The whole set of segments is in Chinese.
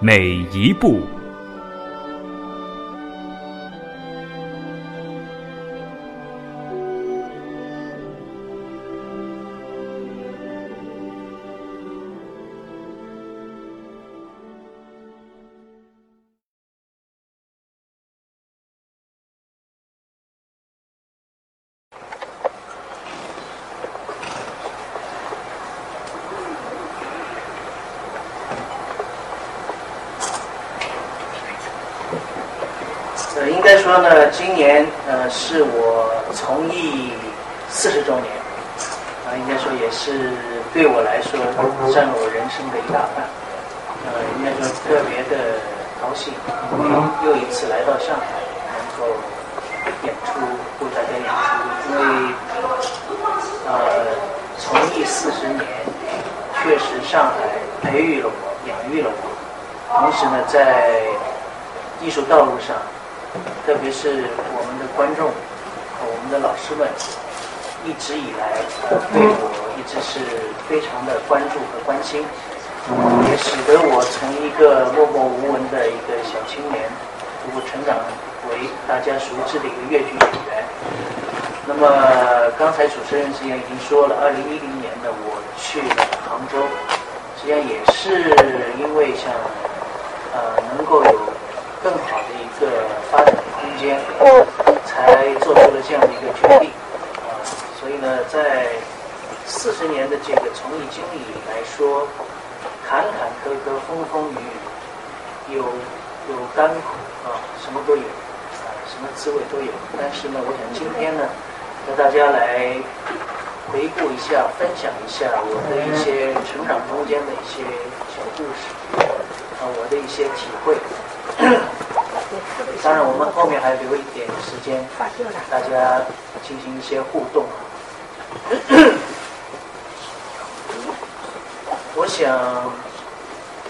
每一步。对我一直是非常的关注和关心，也使得我从一个默默无闻的一个小青年，逐步成长为大家熟知的一个粤剧演员。那么刚才主持人实际上已经说了，二零一零年呢，我去杭州，实际上也是因为像呃能够有更好的一个发展的空间，才做出了这样的一个决定。所以呢，在四十年的这个从艺经历来说，坎坎坷坷、风风雨雨，有有甘苦啊，什么都有啊，什么滋味都有。但是呢，我想今天呢，和大家来回顾一下、分享一下我的一些成长中间的一些小故事啊，我的一些体会。当然，我们后面还留一点时间，大家进行一些互动。我想，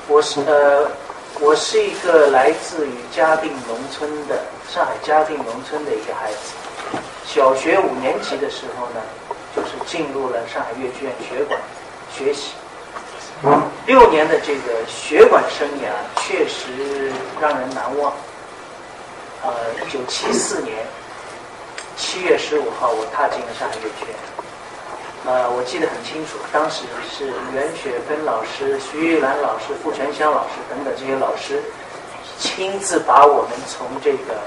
我是呃，我是一个来自于嘉定农村的上海嘉定农村的一个孩子。小学五年级的时候呢，就是进入了上海越剧院学馆学习。六年的这个学馆生涯确实让人难忘。呃，一九七四年七月十五号，我踏进了上海粤剧院。呃，我记得很清楚，当时是袁雪芬老师、徐玉兰老师、傅全香老师等等这些老师亲自把我们从这个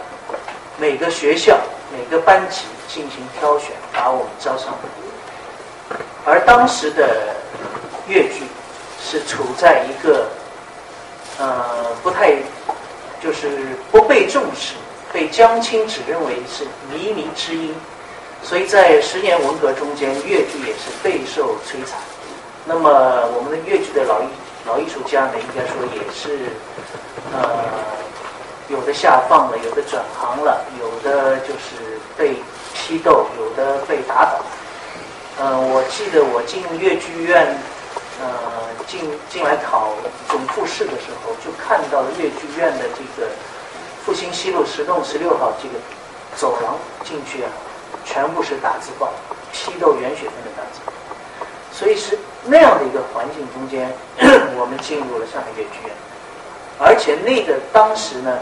每个学校、每个班级进行挑选，把我们招上。而当时的粤剧是处在一个呃不太就是不被重视。被江青指认为是靡靡之音，所以在十年文革中间，粤剧也是备受摧残。那么我们的粤剧的老艺老艺术家呢，应该说也是，呃，有的下放了，有的转行了，有的就是被批斗，有的被打倒。嗯，我记得我进粤剧院，呃，进进来考总复试的时候，就看到了粤剧院的这个。复兴西路十栋十六号这个走廊进去啊，全部是大字报，批斗袁雪芬的大字报。所以是那样的一个环境中间，我们进入了上海越剧院。而且那个当时呢，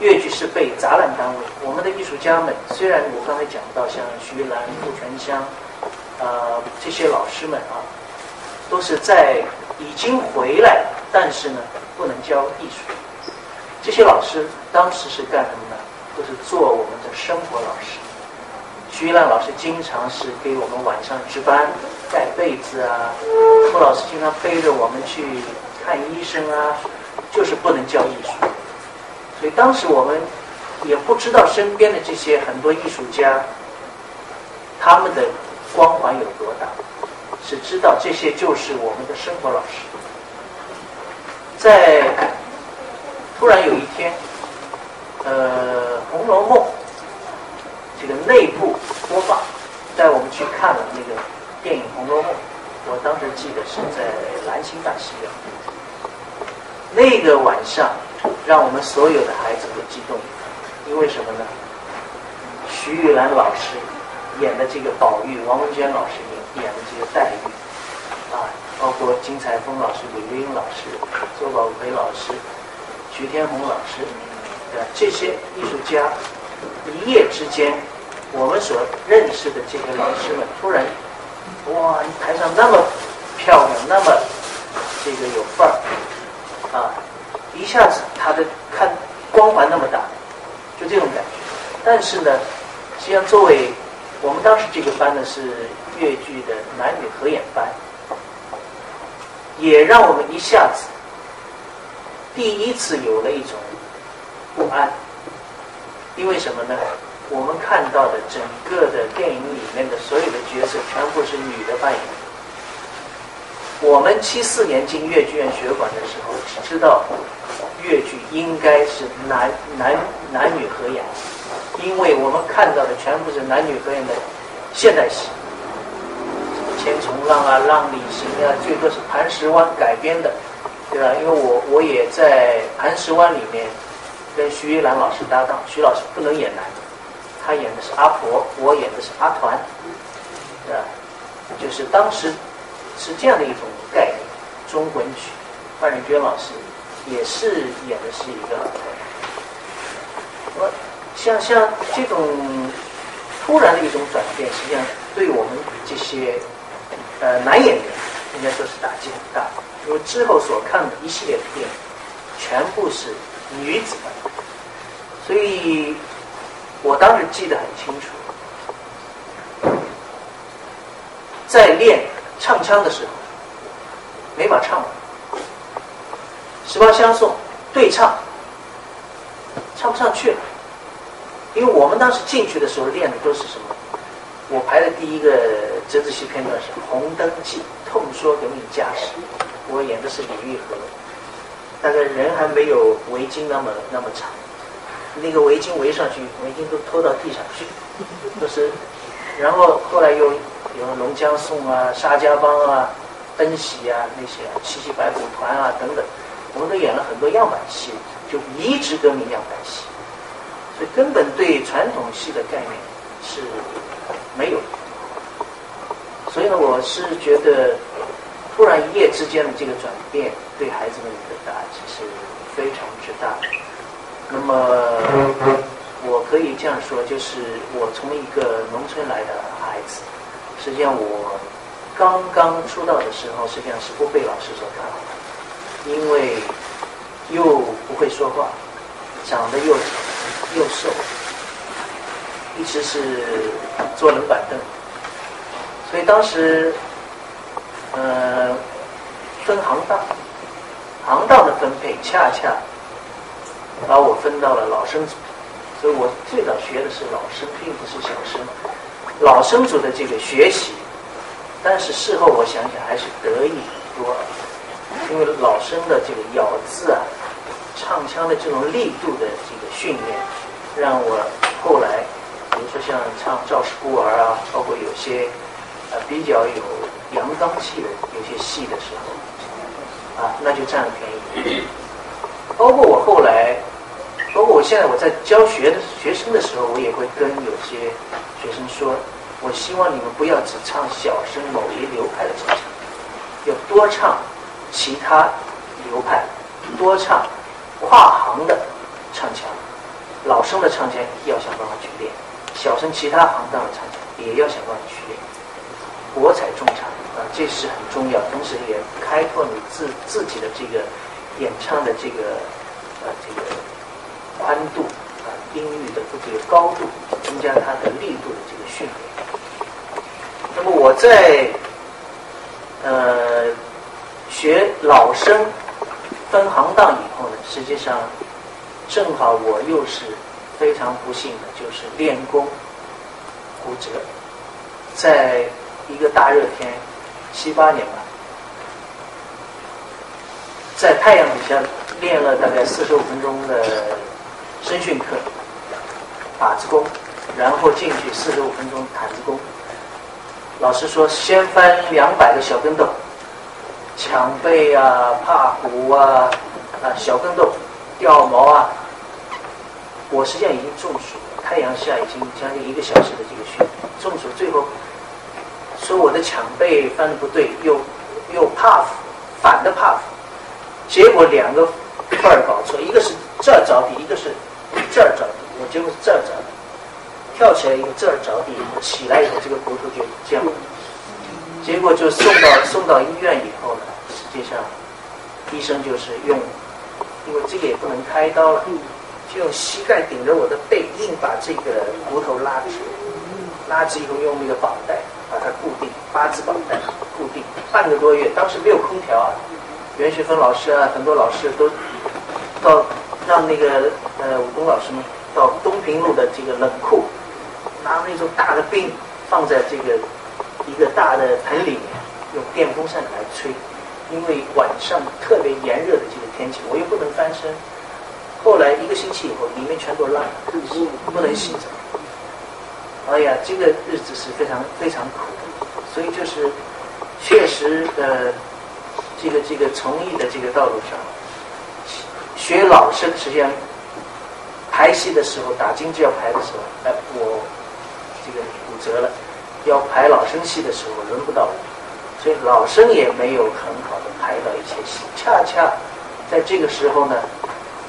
越剧是被杂乱单位，我们的艺术家们虽然我刚才讲到像徐兰、傅全香，呃这些老师们啊，都是在已经回来，但是呢不能教艺术。这些老师当时是干什么呢？都是做我们的生活老师。徐一兰老师经常是给我们晚上值班盖被子啊，傅老师经常背着我们去看医生啊，就是不能教艺术。所以当时我们也不知道身边的这些很多艺术家，他们的光环有多大，只知道这些就是我们的生活老师。在突然有一天，呃，《红楼梦》这个内部播放，带我们去看了那个电影《红楼梦》。我当时记得是在兰心大戏院，那个晚上，让我们所有的孩子都激动，因为什么呢？徐玉兰老师演的这个宝玉，王文娟老师演演的这个黛玉，啊，包括金彩峰老师、李玉英老师、周宝奎老师、徐天红老师，对这些艺术家，一夜之间，我们所认识的这些老师们突然。哇！你台上那么漂亮，那么这个有范儿啊！一下子他的看光环那么大，就这种感觉。但是呢，实际上作为我们当时这个班呢是越剧的男女合演班，也让我们一下子第一次有了一种不安，因为什么呢？我们看到的整个的电影里面的所有的角色全部是女的扮演。我们七四年进越剧院学馆的时候，只知道越剧应该是男男男女合演，因为我们看到的全部是男女合演的现代戏，《千重浪》啊，《浪里行》啊，最多是《磐石湾》改编的，对吧？因为我我也在《磐石湾》里面跟徐玉兰老师搭档，徐老师不能演男。他演的是阿婆，我演的是阿团，对吧，就是当时是这样的一种概念。中魂曲，范仁娟老师也是演的是一个。我像像这种突然的一种转变，实际上对我们这些呃男演员应该说是打击很大，我之后所看的一系列的电影全部是女子的，所以。我当时记得很清楚，在练唱腔的时候，没法唱完。十八相送对唱，唱不上去了，因为我们当时进去的时候练的都是什么？我排的第一个折子戏片段是《红灯记》，痛说革命家史，我演的是李玉和，大概人还没有围巾那么那么长。那个围巾围上去，围巾都拖到地上去，都是。然后后来又有《龙江颂》啊、《沙家浜》啊、《恩喜》啊那些啊，《七七白虎团》啊等等，我们都演了很多样板戏，就移植革命样板戏，所以根本对传统戏的概念是没有。所以呢，我是觉得，突然一夜之间的这个转变，对孩子们的打击是非常之大的。那么，我可以这样说，就是我从一个农村来的孩子，实际上我刚刚出道的时候，实际上是不被老师所看好的，因为又不会说话，长得又又瘦，一直是坐冷板凳，所以当时，呃，分行当，行当的分配恰恰。把我分到了老生组，所以我最早学的是老生，并不是小生。老生组的这个学习，但是事后我想想还是得益多，因为老生的这个咬字啊、唱腔的这种力度的这个训练，让我后来，比如说像唱《赵氏孤儿》啊，包括有些呃比较有阳刚气的有些戏的时候，啊，那就占了便宜。包括我后来，包括我现在我在教学的学生的时候，我也会跟有些学生说，我希望你们不要只唱小生某一流派的唱腔，要多唱其他流派，多唱跨行的唱腔，老生的唱腔要想办法去练，小生其他行当的唱腔也要想办法去练，博采众长啊，这是很重要，同时也开拓你自自己的这个。演唱的这个呃这个宽度啊音域的这个高度，增加它的力度的这个训练。那么我在呃学老生分行当以后呢，实际上正好我又是非常不幸的，就是练功骨折，在一个大热天七八年吧。在太阳底下练了大概四十五分钟的声训课，把子功，然后进去四十五分钟毯子功。老师说，先翻两百个小跟斗，抢背啊、怕虎啊、啊小跟斗、掉毛啊。我实际上已经中暑了，太阳下已经将近一个小时的这个训练，中暑最后说我的抢背翻的不对，又又怕反的怕结果两个份儿搞错，一个是这儿着地，一个是这儿着地，我结果是这儿着地。跳起来以后这儿着地，起来以后这个骨头就这样，结果就送到送到医院以后呢，实际上医生就是用，因为这个也不能开刀了，就用膝盖顶着我的背，硬把这个骨头拉直，拉直以后用那个绑带固定，八字绑带固定，半个多月，当时没有空调啊，袁学芬老师啊，很多老师都到让那个呃武功老师们到东平路的这个冷库。拿那种大的冰放在这个一个大的盆里面，用电风扇来吹，因为晚上特别炎热的这个天气，我又不能翻身。后来一个星期以后，里面全都烂了，不能洗澡。哎呀，这个日子是非常非常苦的，所以就是确实呃，这个这个从艺的这个道路上，学老生实际上排戏的时候，打京剧要排的时候，哎我。这个骨折了，要排老生戏的时候轮不到我，所以老生也没有很好的排到一些戏。恰恰在这个时候呢，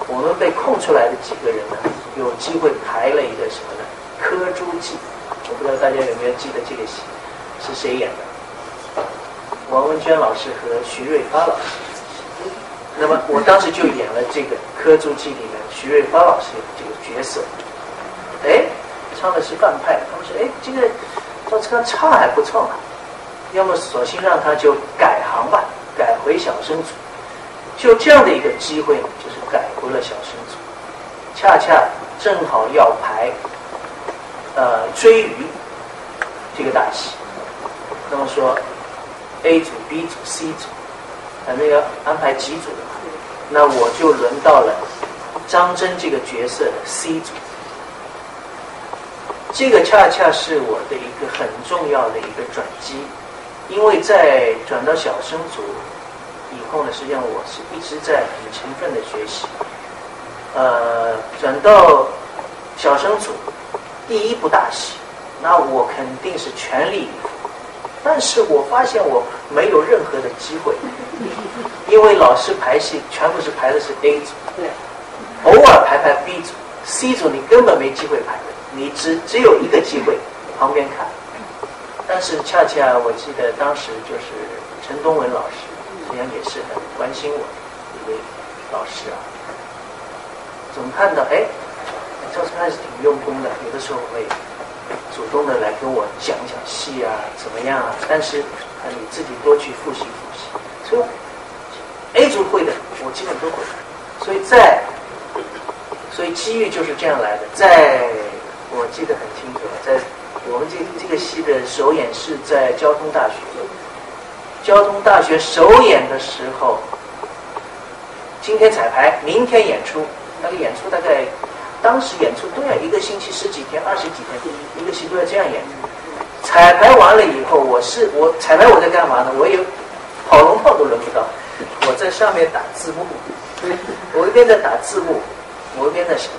我们被空出来的几个人呢，有机会排了一个什么呢？《柯朱记》，我不知道大家有没有记得这个戏是谁演的？王文娟老师和徐瑞发老师。那么我当时就演了这个《柯朱记》里面徐瑞发老师这个角色。哎。唱的是范派，他们说：“哎，这个赵志刚唱还不错嘛，要么索性让他就改行吧，改回小生组。就这样的一个机会，就是改回了小生组。恰恰正好要排呃追鱼这个大戏，那么说 A 组、B 组、C 组，反正要安排几组的嘛，那我就轮到了张真这个角色的 C 组。”这个恰恰是我的一个很重要的一个转机，因为在转到小生组以后呢，实际上我是一直在很勤奋的学习。呃，转到小生组，第一部大戏，那我肯定是全力以赴。但是我发现我没有任何的机会，因为老师排戏全部是排的是 A 组，偶尔排排 B 组，C 组你根本没机会排。你只只有一个机会，旁边看。但是恰恰我记得当时就是陈东文老师，实际上也是很关心我的一位老师啊。总看到哎，当时还是挺用功的，有的时候会主动的来跟我讲讲戏啊，怎么样啊？但是啊，你自己多去复习复习。所以 A 组会的，我基本都会。所以在，所以机遇就是这样来的，在。我记得很清楚，在我们这这个戏的首演是在交通大学。交通大学首演的时候，今天彩排，明天演出。那个演出大概当时演出都要一个星期十几天、二十几天，一个戏都要这样演。彩排完了以后，我是我彩排我在干嘛呢？我有跑龙套都轮不到，我在上面打字幕。我一边在打字幕，我一边在想。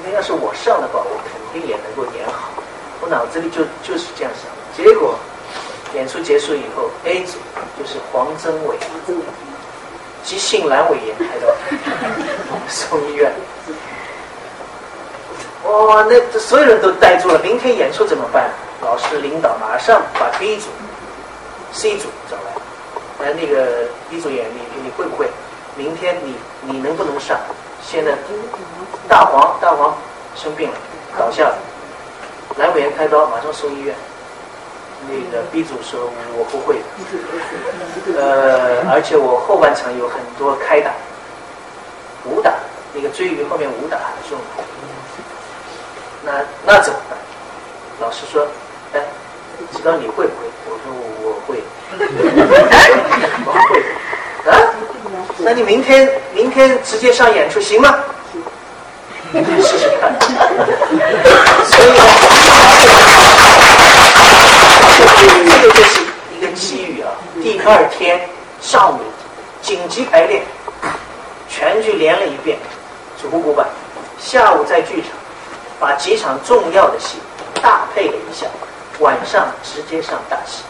因为要是我上的话，我肯定也能够演好。我脑子里就就是这样想。结果演出结束以后，A 组就是黄增伟，急性阑尾炎开刀，送医院。哇，那这所有人都呆住了。明天演出怎么办？老师领导马上把 B 组、C 组找来。哎，那个 B 组演你你会不会？明天你你能不能上？现在大黄大黄生病了，倒下了，阑尾炎开刀，马上送医院。那个 B 组说我不会，呃，而且我后半场有很多开打，武打，那个追鱼后面武打很重，那那怎么办？老师说，哎，知道你会不会？我说我会，我会啊。那你明天明天直接上演出行吗？试试看。所以呢，这个就是一个机遇啊。第二天上午紧急排练，全剧连了一遍，主鼓板。下午在剧场把几场重要的戏搭配了一下，晚上直接上大戏。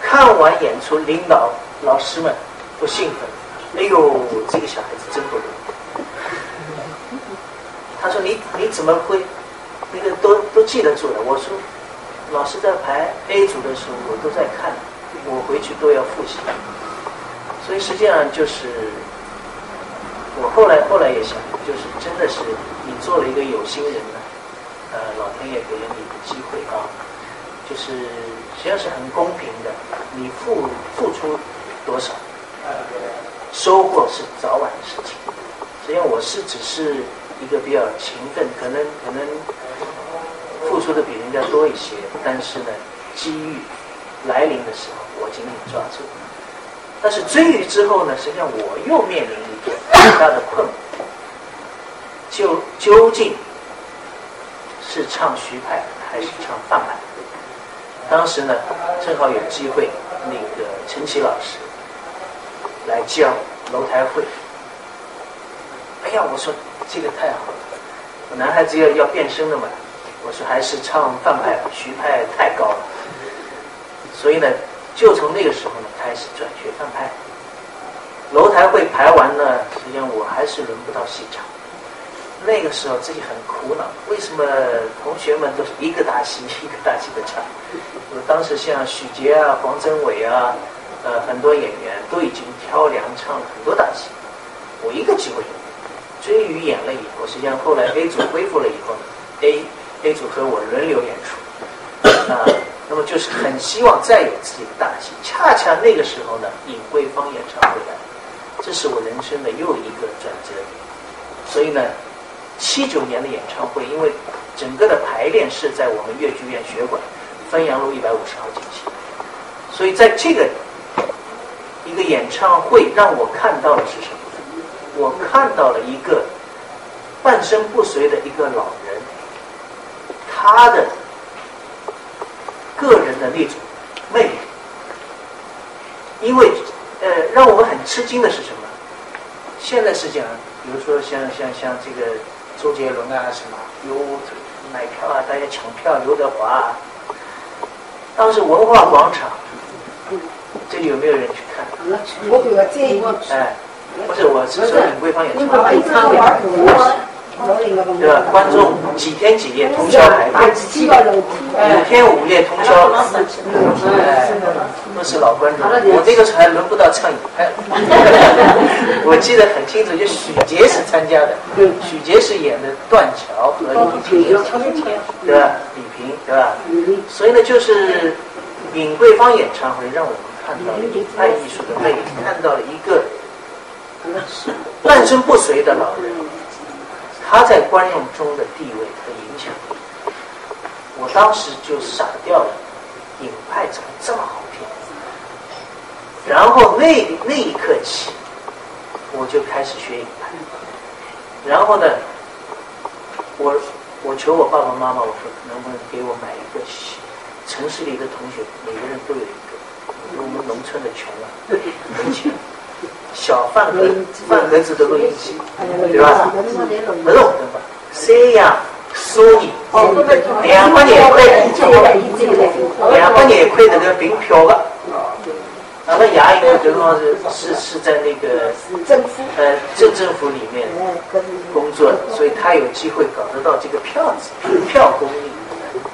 看完演出，领导老师们都兴奋，哎呦，这个小孩子真不容易。他说：“你你怎么会那个都都记得住了？”我说：“老师在排 A 组的时候，我都在看，我回去都要复习。”所以实际上就是我后来后来也想，就是真的是你做了一个有心人呢，呃，老天爷给了你一个机会啊，就是实际上是很公平的，你付付出多少，收获是早晚的事情。实际上我是只是。一个比较勤奋，可能可能付出的比人家多一些，但是呢，机遇来临的时候，我紧紧抓住。但是追鱼之后呢，实际上我又面临一个很大的困惑，就究竟是唱徐派还是唱范派？当时呢，正好有机会，那个陈奇老师来教楼台会。哎呀，我说这个太好了，我男孩子要要变声的嘛，我说还是唱范派，徐派太高了，所以呢，就从那个时候呢开始转学范派。楼台会排完呢，实际上我还是轮不到戏场。那个时候自己很苦恼，为什么同学们都是一个大戏一个大戏的唱？我当时像许杰啊、黄真伟啊，呃，很多演员都已经挑梁唱了很多大戏，我一个机会都没有。追鱼演了以后，实际上后来 A 组恢复了以后呢，A A 组和我轮流演出，啊，那么就是很希望再有自己的大戏。恰恰那个时候呢，尹桂芳演唱会来，这是我人生的又一个转折。所以呢，七九年的演唱会，因为整个的排练是在我们粤剧院学馆汾阳路一百五十号进行，所以在这个一个演唱会让我看到的是什么？我看到了一个半身不遂的一个老人，他的个人的那种魅力，因为呃，让我们很吃惊的是什么？现在是讲，比如说像像像这个周杰伦啊，什么有买票啊，大家抢票，刘德华啊，当时文化广场，这里有没有人去看？我这个建议，哎。不是，我是说尹桂芳演唱会，对吧？观众几天几夜通宵排练，五天五夜通宵，哎，都是老观众。我这个时候还轮不到唱尹派，我记得很清楚，就许杰是参加的，许杰是演的断桥和李平，对吧？李平，对吧？所以呢，就是尹桂芳演唱会让我们看到了尹派艺术的魅力，看到了一个。半身不遂的老人，他在观众中的地位和影响力，我当时就傻掉了。影派怎么这么好听？然后那那一刻起，我就开始学影派。然后呢，我我求我爸爸妈妈，我说能不能给我买一个城市里的同学每个人都有一个，我们农村的穷啊，没钱。小饭盒、饭盒子的录音机，对吧？不是红灯吧？三洋、索尼，两百廿块，两百廿块那个凭票的。那么爷因为就是说是是是在那个呃镇政府里面工作的，所以他有机会搞得到这个票子，凭票供应，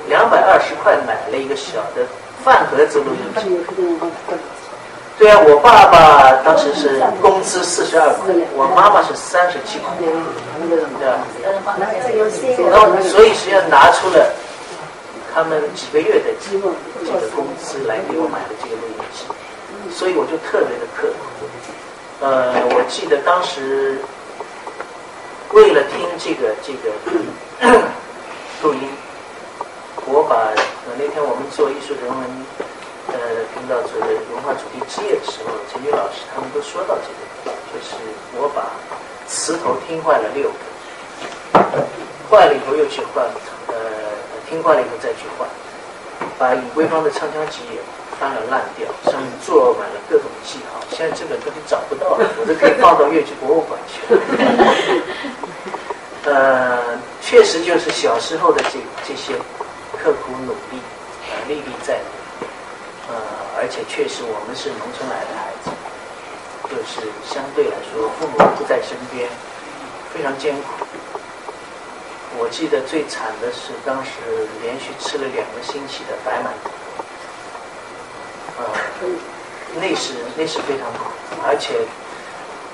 两百二十块买了一个小的饭盒子录音机。对啊，我爸爸当时是工资四十二块，我妈妈是三十七块，对吧？然后所以实际上拿出了他们几个月的这个工资来给我买了这个录音机，所以我就特别的刻苦。呃，我记得当时为了听这个这个录音，我把那天我们做艺术人文。呃听到这个文化主题之夜的时候，陈军老师他们都说到这个，就是我把词头听坏了六个，坏了以后又去换，呃，听坏了以后再去换，把尹桂芳的唱腔集也翻了烂掉，上面做满了各种记号，现在这本东西找不到了，我都可以放到越剧博物馆去了。呃，确实就是小时候的这这些刻苦努力，呃，历历在目。呃，而且确实我们是农村来的孩子，就是相对来说父母不在身边，非常艰苦。我记得最惨的是当时连续吃了两个星期的白馒头，呃，那是那是非常苦，而且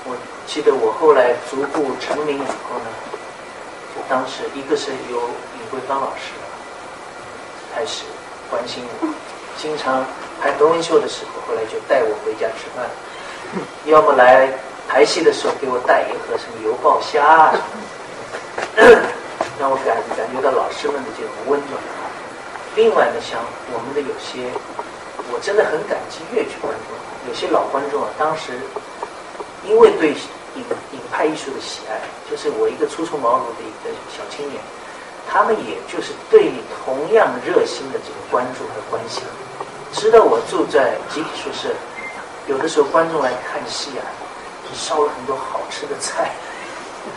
我记得我后来逐步成名以后呢。就当时一个是由李桂芳老师开始关心我，经常拍德文秀的时候，后来就带我回家吃饭，要么来排戏的时候给我带一盒什么油爆虾啊，让我感感觉到老师们的这种温暖。另外呢，像我们的有些，我真的很感激越剧观众，有些老观众啊，当时因为对。影影派艺术的喜爱，就是我一个初出茅庐的一个小青年，他们也就是对你同样热心的这个关注和关心，知道我住在集体宿舍，有的时候观众来看戏啊，烧了很多好吃的菜，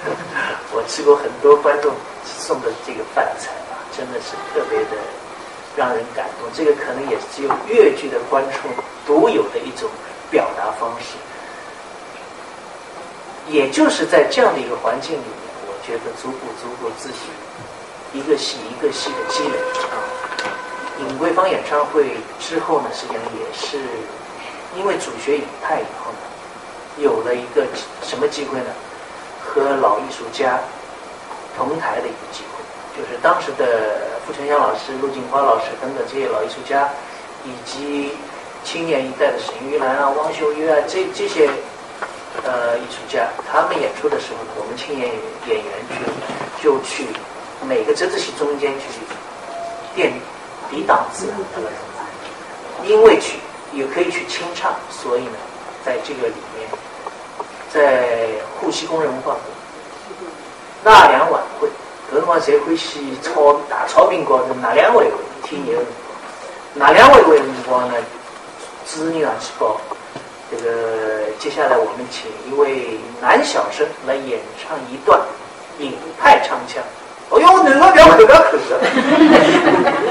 我吃过很多观众送的这个饭菜啊，真的是特别的让人感动。这个可能也是只有越剧的观众独有的一种表达方式。也就是在这样的一个环境里面，我觉得足够足够自己一个戏一个戏的积累啊。尹桂芳演唱会之后呢，实际上也是因为主学影派以后呢，有了一个什么机会呢？和老艺术家同台的一个机会，就是当时的傅全香老师、陆锦华老师等等这些老艺术家，以及青年一代的沈玉兰啊、汪秀玉啊，这这些。呃，艺术家他们演出的时候呢，我们青年演员去就去每个折子戏中间去垫抵档子，因为去也可以去清唱，所以呢，在这个里面，在沪西工人文化馆纳凉晚会，搿辰光侪欢喜草大草坪高头纳凉晚会，天热的辰光，纳凉晚会的辰光呢，主持人上去报。这个接下来我们请一位男小生来演唱一段影派唱腔。哦哟，男的不要口不要口的，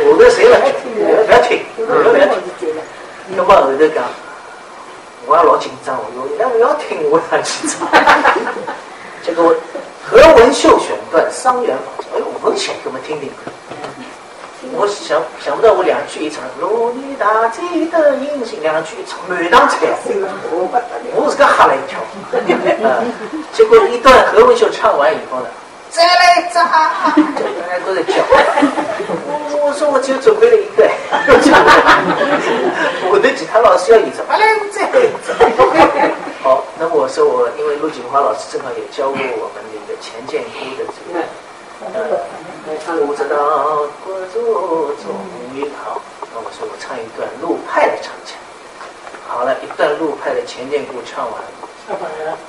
后头谁来听？不要不要听，不要不要听。那么后头讲，我也老紧张，我说你不要听，我上去唱。这个何文秀选段伤员法，哎呦，文秀，给我们听听。我想想不到，我两句一唱，如你大地的银杏，两句一唱，满堂彩，我是个吓了一跳。结果一段何文秀唱完以后呢，再来一张，大家都在叫。我我说我只有准备了一个，我的吉他老师要一张，来再来一张。好，那么我说我因为陆锦华老师正好也教过我们那个钱建功的这个。不知道国足终于好，那我说我唱一段陆派的唱腔。好了，一段陆派的《前剑故》唱完，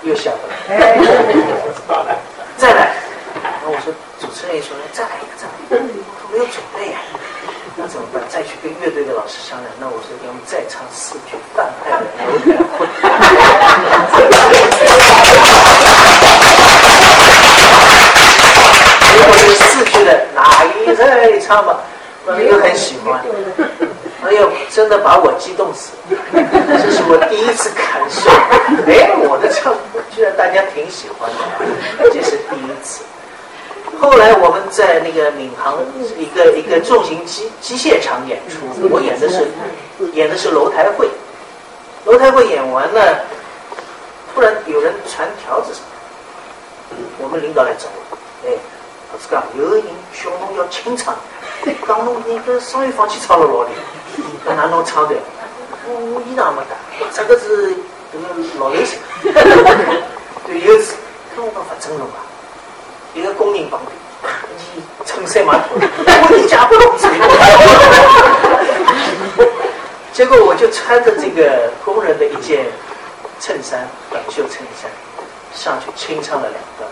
又下不来。再来，然后我说主持人。也说再来一个，再来一个，没有准备呀，那怎么办？再去跟乐队的老师商量。那我说，给我们再唱四句范派的《楼台会》。我这个四句的哪一在唱吧，朋友很喜欢。哎呦，真的把我激动死了！这是我第一次感受，哎，我的唱居然大家挺喜欢的，这是第一次。后来我们在那个闵行一个一个重型机机械厂演出，我演的是演的是楼台会，楼台会演完了，突然有人传条子，我们领导来找我，哎。是讲有 个人小侬要清唱，讲侬那个商业房去唱了老厉害，那哪能唱的？我我衣裳没带，这个是这个老流行。对，有一次看我讲不正路啊，一个工人帮的，你衬衫嘛脱，我一家不弄走。结果我就穿着这个工人的一件衬衫，短袖衬衫，上去清唱了两段，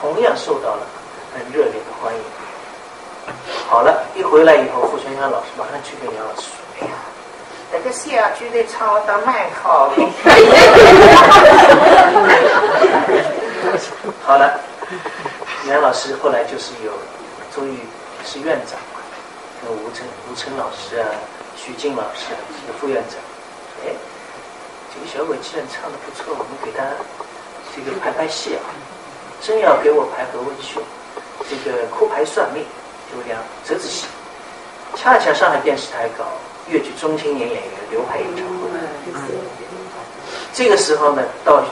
同样受到了很热烈的欢迎。好了，一回来以后，傅春香老师马上去跟杨老师说：“哎呀，那个谢亚军的唱的蛮好的。好了，杨老师后来就是有，终于是院长嘛，跟吴成吴成老师啊、徐静老师啊几个副院长，哎，这个小鬼既然唱的不错，我们给他这个排排戏啊，真要给我排何文秀，这个哭牌算命，就两折子戏，恰恰上海电视台搞越剧中青年演员刘派演唱会，这个时候呢，到。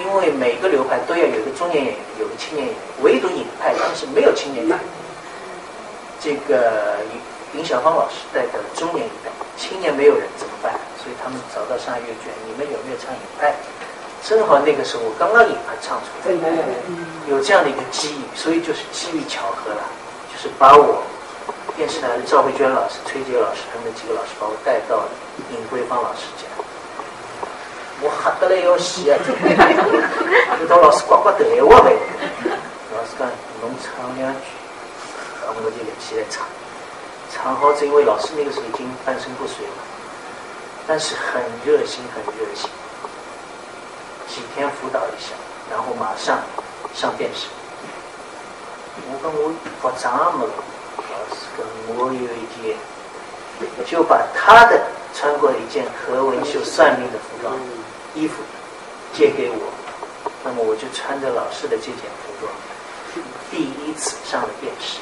因为每个流派都要有一个中年演员，有个青年演员，唯独影派当时没有青年演员。这个林林小芳老师带的中年一代，青年没有人怎么办？所以他们找到上海粤剧，你们有没有唱影派？正好那个时候我刚刚影派唱出来，有这样的一个机遇，所以就是机遇巧合了，就是把我电视台的赵慧娟老师、崔杰老师他们几个老师把我带到了尹桂芳老师家。我吓得来要死啊！就到老师呱呱头闲话呗。老师讲侬唱两句，啊，我就立起来唱。唱好，是因为老师那个时候已经半身不遂了，但是很热心，很热心。几天辅导一下，然后马上上电视。我跟我服装么？老师跟我有一件，就把他的穿过一件何文秀算命的服装。衣服借给我，那么我就穿着老师的这件服装，第一次上了电视。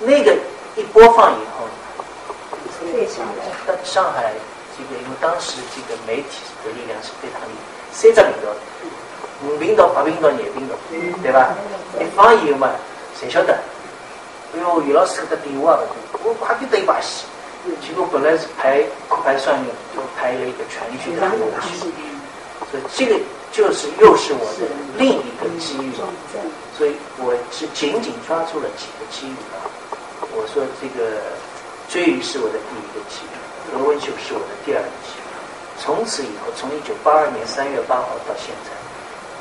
那个一播放以后，上海这个因为当时这个媒体的力量是非常厉害，三只频道，五频道、八频道、廿频道，对吧？一放以后嘛，谁晓得？哎呦，于老师给他电话了，我快点对把戏。结果本来是排哭牌算命，就排了一个全剧的东西，所以这个就是又是我的另一个机遇，所以我是紧紧抓住了几个机遇啊！我说这个追鱼是我的第一个机遇，罗文秀是我的第二个机遇。从此以后，从一九八二年三月八号到现在，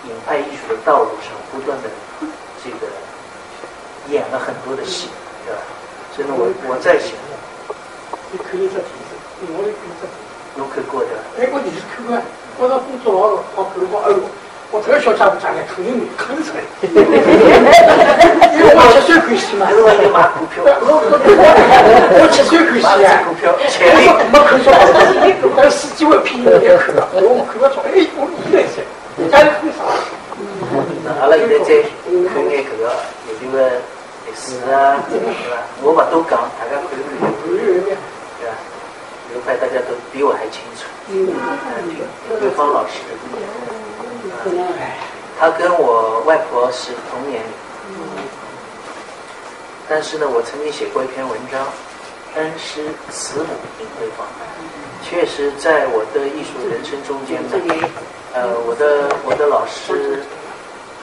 影派艺术的道路上不断的这个演了很多的戏，对吧？所以呢，我我在想。你可以再提示，我的可以再提示。侬看过的？哎，我电视看过，我那工作老好看过，哎呦，我这个小家伙长得可英明，可出来。因为我七岁开始嘛。是我要买股票。我七岁开始啊。股票，潜力。没看错，但是十几万片也看了。我看了从哎，我一来噻，家里很少。阿拉现在再看眼搿个，有这个历史啊，对吧？我勿多讲，大家看看。刘派大家都比我还清楚，嗯，刘芳老师，他跟我外婆是同年龄，但是呢，我曾经写过一篇文章，恩师慈母林桂芳，确实在我的艺术人生中间呢，呃，我的我的老师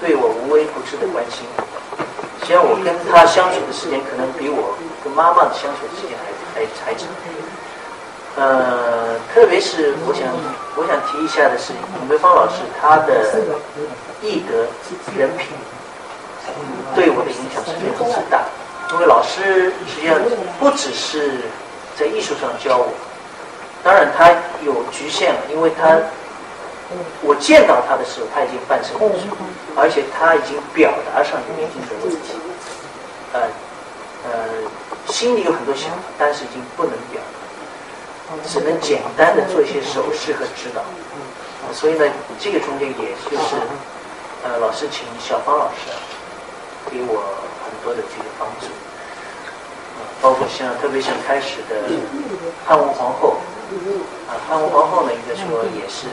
对我无微不至的关心，实际上我跟他相处的时间可能比我跟妈妈的相处的时间还还还长。呃，特别是我想，我想提一下的是尹桂芳老师，他的艺德人品对我的影响是非常之大。因为老师实际上不只是在艺术上教我，当然他有局限了，因为他我见到他的时候他已经半身不遂，而且他已经表达上有一定的问题，呃呃，心里有很多想法，但是已经不能表。只能简单的做一些手势和指导，所以呢，这个中间也就是，呃，老师请小芳老师给我很多的这个帮助，包括像特别像开始的汉文皇后，啊，汉文皇后呢，应该说也是，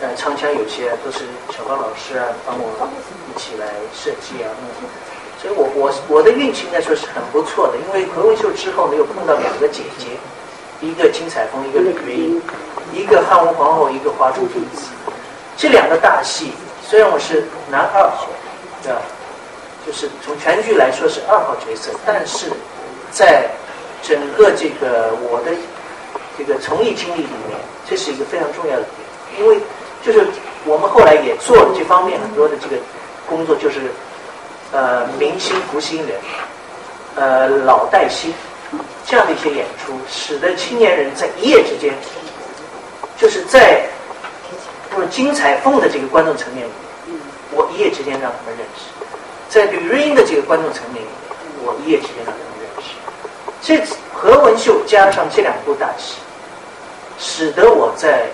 呃，唱腔有些都是小芳老师啊帮我一起来设计啊，所以我我我的运气应该说是很不错的，因为何文秀之后呢又碰到两个姐姐。一个金彩凤，一个李月英，一个汉文皇后，一个华中君子。这两个大戏，虽然我是男二号，对吧？就是从全剧来说是二号角色，但是在整个这个我的这个从艺经历里面，这是一个非常重要的点，因为就是我们后来也做了这方面很多的这个工作，就是呃明星福星人，呃老带新这样的一些演出，使得青年人在一夜之间，就是在不是金彩凤的这个观众层面，我一夜之间让他们认识，在吕瑞英的这个观众层面，我一夜之间让他们认识。这何文秀加上这两部大戏，使得我在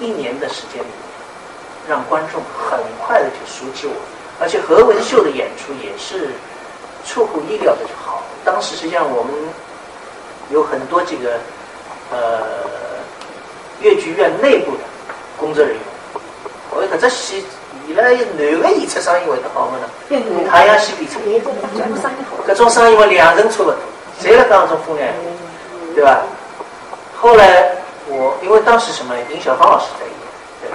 一年的时间里面，让观众很快的就熟知我，而且何文秀的演出也是出乎意料的就好。当时实际上我们有很多这个呃越剧院内部的工作人员，我搿只戏伊拉男个演出生意会得好么呢？太阳戏比出，搿种生意嘛两成差不多。谁来当中风凉？对吧？后来我因为当时什么，尹小芳老师在演，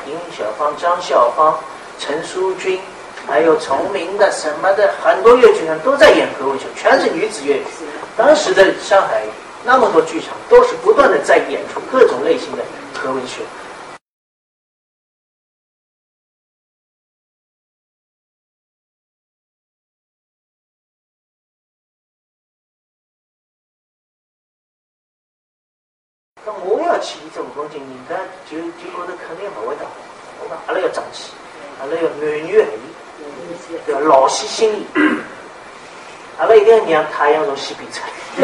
对，尹小芳、张孝芳、陈淑君，还有崇明的什么的，很多越剧团都在演何文秀，全是女子越剧。当时的上海那么多剧场，都是不断的在演出各种类型的何文秀。那我要去这五公斤，人家就就觉得肯定不会的。我讲阿拉要争气，阿拉要男女合一，对吧？老戏新意，阿拉一定要让太阳从西边出来，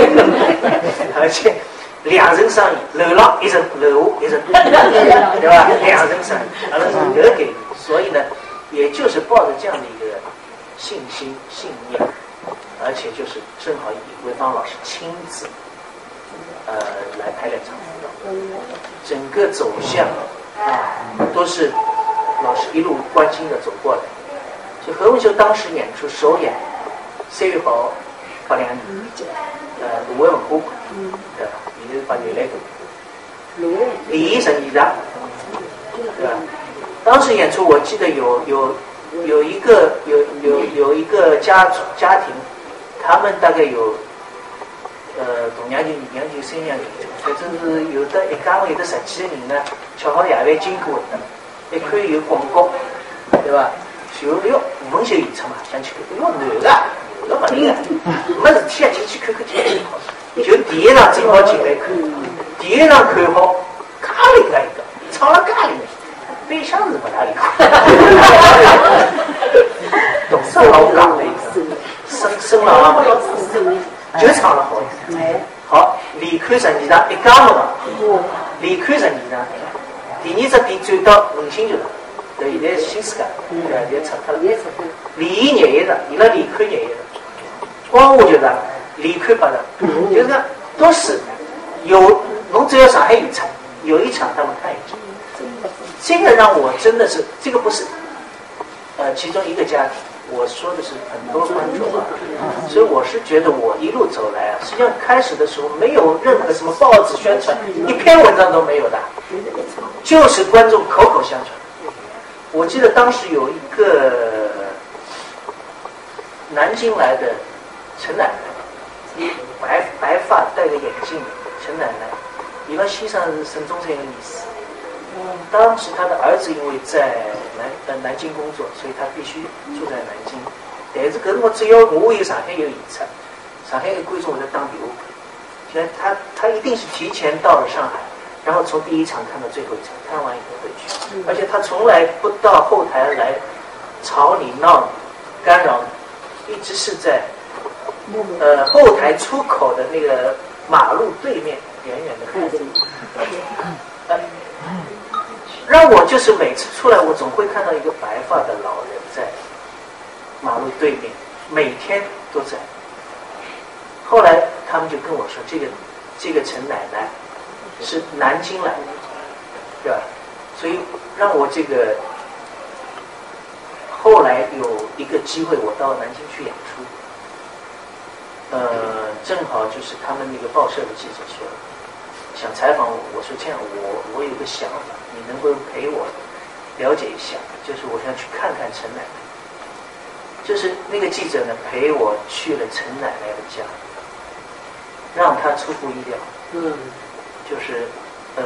而且两层生意，楼上一层，楼下一层，对吧？两层生意，阿拉是搿个概念。所以呢，也就是抱着这样的一个信心、信念，而且就是正好以潍坊老师亲自。呃，来拍两场，整个走向啊，都是老师一路关心的走过来。就何文秀当时演出首演三月八号八两年，呃，芦苇文化馆，对吧？现在是把原来的李医生演的，对吧？当时演出我记得有有有一个有有有一个家家庭，他们大概有。呃，大娘舅、二娘舅、三娘舅，反正是有的一家门有的十几个人呢，吃好夜饭经过的，一看有广告，对吧？就哟，吴文秀演出嘛，想去看，哟，男的，男的不灵啊，没事体啊，进去看看就好。就第一场最好进来看，第一场看好，咖喱个一个，唱了咖喱呢，背箱是不大灵。动作老讲的一个，声声浪啊，就唱了好。好，连看十二场，一家门啊，连看十二场，第二只点转到文星球了，对，现在新世界，对，现在拆脱了。连演廿一场，伊拉连看热一场，光华就是连看八场，就是讲都是有，侬只要上海有场，有一场他们看一场。这个让我真的是，这个不是，呃，其中一个家庭。我说的是很多观众啊，所以我是觉得我一路走来啊，实际上开始的时候没有任何什么报纸宣传，一篇文章都没有的，就是观众口口相传。我记得当时有一个南京来的陈奶奶，一白白发戴个眼镜，陈奶奶，伊拉先生是沈中山的意思。当时他的儿子因为在南呃南京工作，所以他必须住在南京。但是搿辰光只要我有上海有演出，上海的观众会在打电话。现在他他一定是提前到了上海，然后从第一场看到最后一场，看完以后回去。而且他从来不到后台来吵你闹干扰你，一直是在呃后台出口的那个马路对面远远的看着。让我就是每次出来，我总会看到一个白发的老人在马路对面，每天都在。后来他们就跟我说，这个这个陈奶奶是南京来的，对吧？所以让我这个后来有一个机会，我到南京去演出，呃，正好就是他们那个报社的记者说。想采访我，我说这样，我我有个想法，你能不能陪我了解一下？就是我想去看看陈奶奶。就是那个记者呢，陪我去了陈奶奶的家，让他出乎意料。嗯。就是呃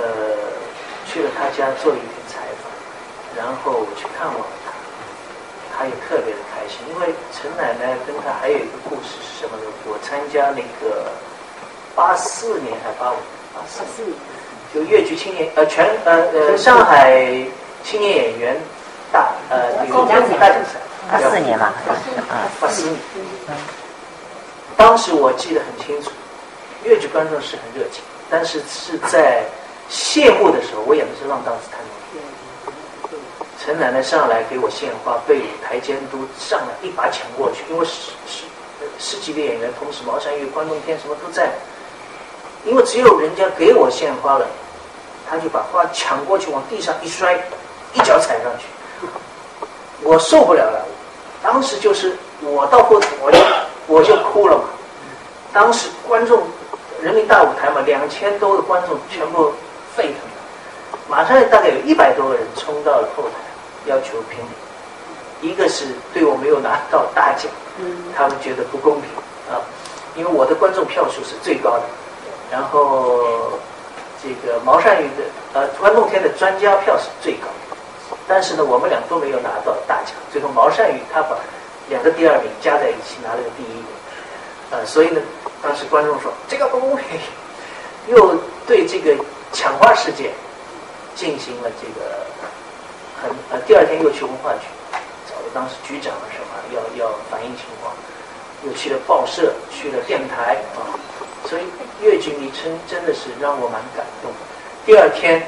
去了他家做一篇采访，然后我去看望了他，也特别的开心，因为陈奶奶跟他还有一个故事是什么呢？我参加那个八四年还八五八四年，就越剧青年呃全呃呃上海青年演员大呃那个大奖赛，八四年吧，啊，八四年。当时我记得很清楚，越剧观众是很热情，但是是在谢幕的时候，我演的是《浪荡子陈奶奶上来给我献花，被舞台监督上来一把抢过去，因为十十十几个演员，同时毛山玉、关东天什么都在，因为只有人家给我献花了，他就把花抢过去往地上一摔，一脚踩上去，我受不了了，当时就是我到后头我就。我就哭了嘛！当时观众，人民大舞台嘛，两千多个观众全部沸腾了。马上大概有一百多个人冲到了后台，要求评理。一个是对我没有拿到大奖，他们觉得不公平啊，因为我的观众票数是最高的。然后这个毛善宇的呃关栋天的专家票是最高的，但是呢，我们俩都没有拿到大奖。最后毛善宇他把。两个第二名加在一起拿了个第一名，呃，所以呢，当时观众说这个不公平，又对这个抢花事件进行了这个很呃，第二天又去文化局找了当时局长什么，要要反映情况，又去了报社，去了电台啊，所以越剧迷称真的是让我蛮感动。第二天，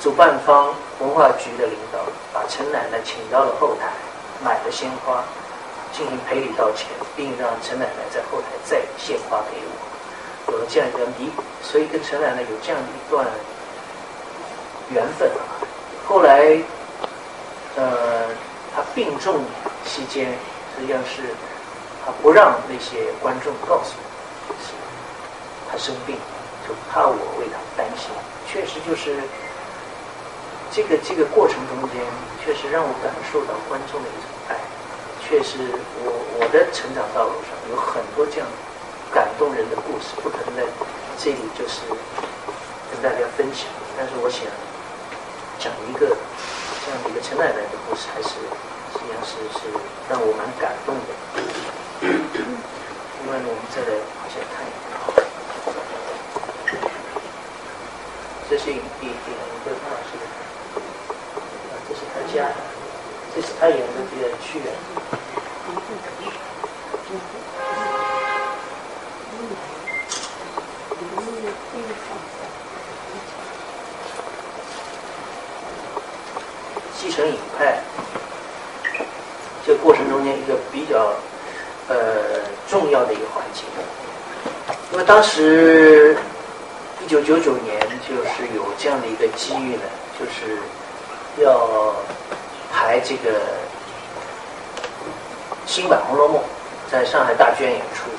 主办方文化局的领导把陈奶奶请到了后台，买了鲜花。进行赔礼道歉，并让陈奶奶在后台再献花给我，有了这样一个弥补，所以跟陈奶奶有这样一段缘分啊。后来，呃，他病重期间，实际上是他不让那些观众告诉我，他生病，就怕我为他担心。确实就是这个这个过程中间，确实让我感受到观众的一种爱。确实，我我的成长道路上有很多这样感动人的故事，不可能在这里就是跟大家分享。但是我想讲一个这样的一个陈奶奶的故事，还是实际上是是让我蛮感动的。另外呢，我们再来往下看一看，这是一一一个潘老师的，这是他家，这是他演的这个屈原。继承影派，这过程中间一个比较呃重要的一个环节，因为当时一九九九年就是有这样的一个机遇呢，就是要排这个。新版《红楼梦》在上海大剧院演出，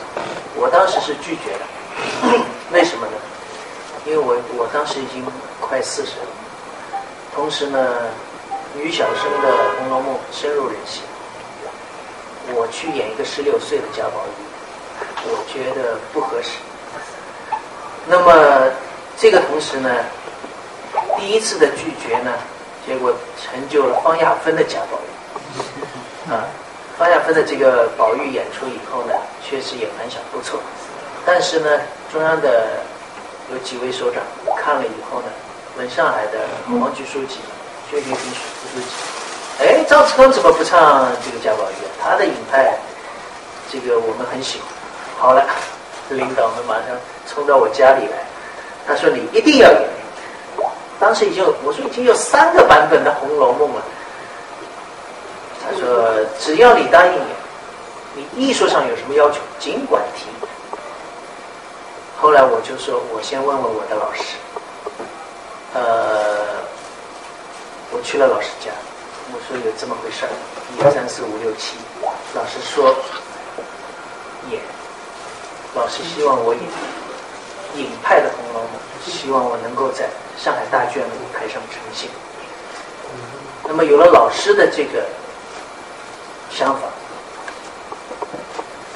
我当时是拒绝的。为什么呢？因为我我当时已经快四十了，同时呢，女小生的《红楼梦》深入人心，我去演一个十六岁的贾宝玉，我觉得不合适。那么这个同时呢，第一次的拒绝呢，结果成就了方亚芬的贾宝玉，啊。方亚芬的这个宝玉演出以后呢，确实也反响不错。但是呢，中央的有几位首长看了以后呢，问上海的王局书记、薛岳斌副自己：“哎，赵子龙怎么不唱这个贾宝玉？他的影派，这个我们很喜欢。”好了，领导们马上冲到我家里来，他说：“你一定要演。”当时已经，我说已经有三个版本的《红楼梦》了。他说：“只要你答应演，你艺术上有什么要求，尽管提。”后来我就说：“我先问问我的老师。”呃，我去了老师家，我说有这么回事儿，一二三四五六七，老师说演，老师希望我演影派的《红楼梦》，希望我能够在上海大剧院的舞台上呈现。那么有了老师的这个。想法，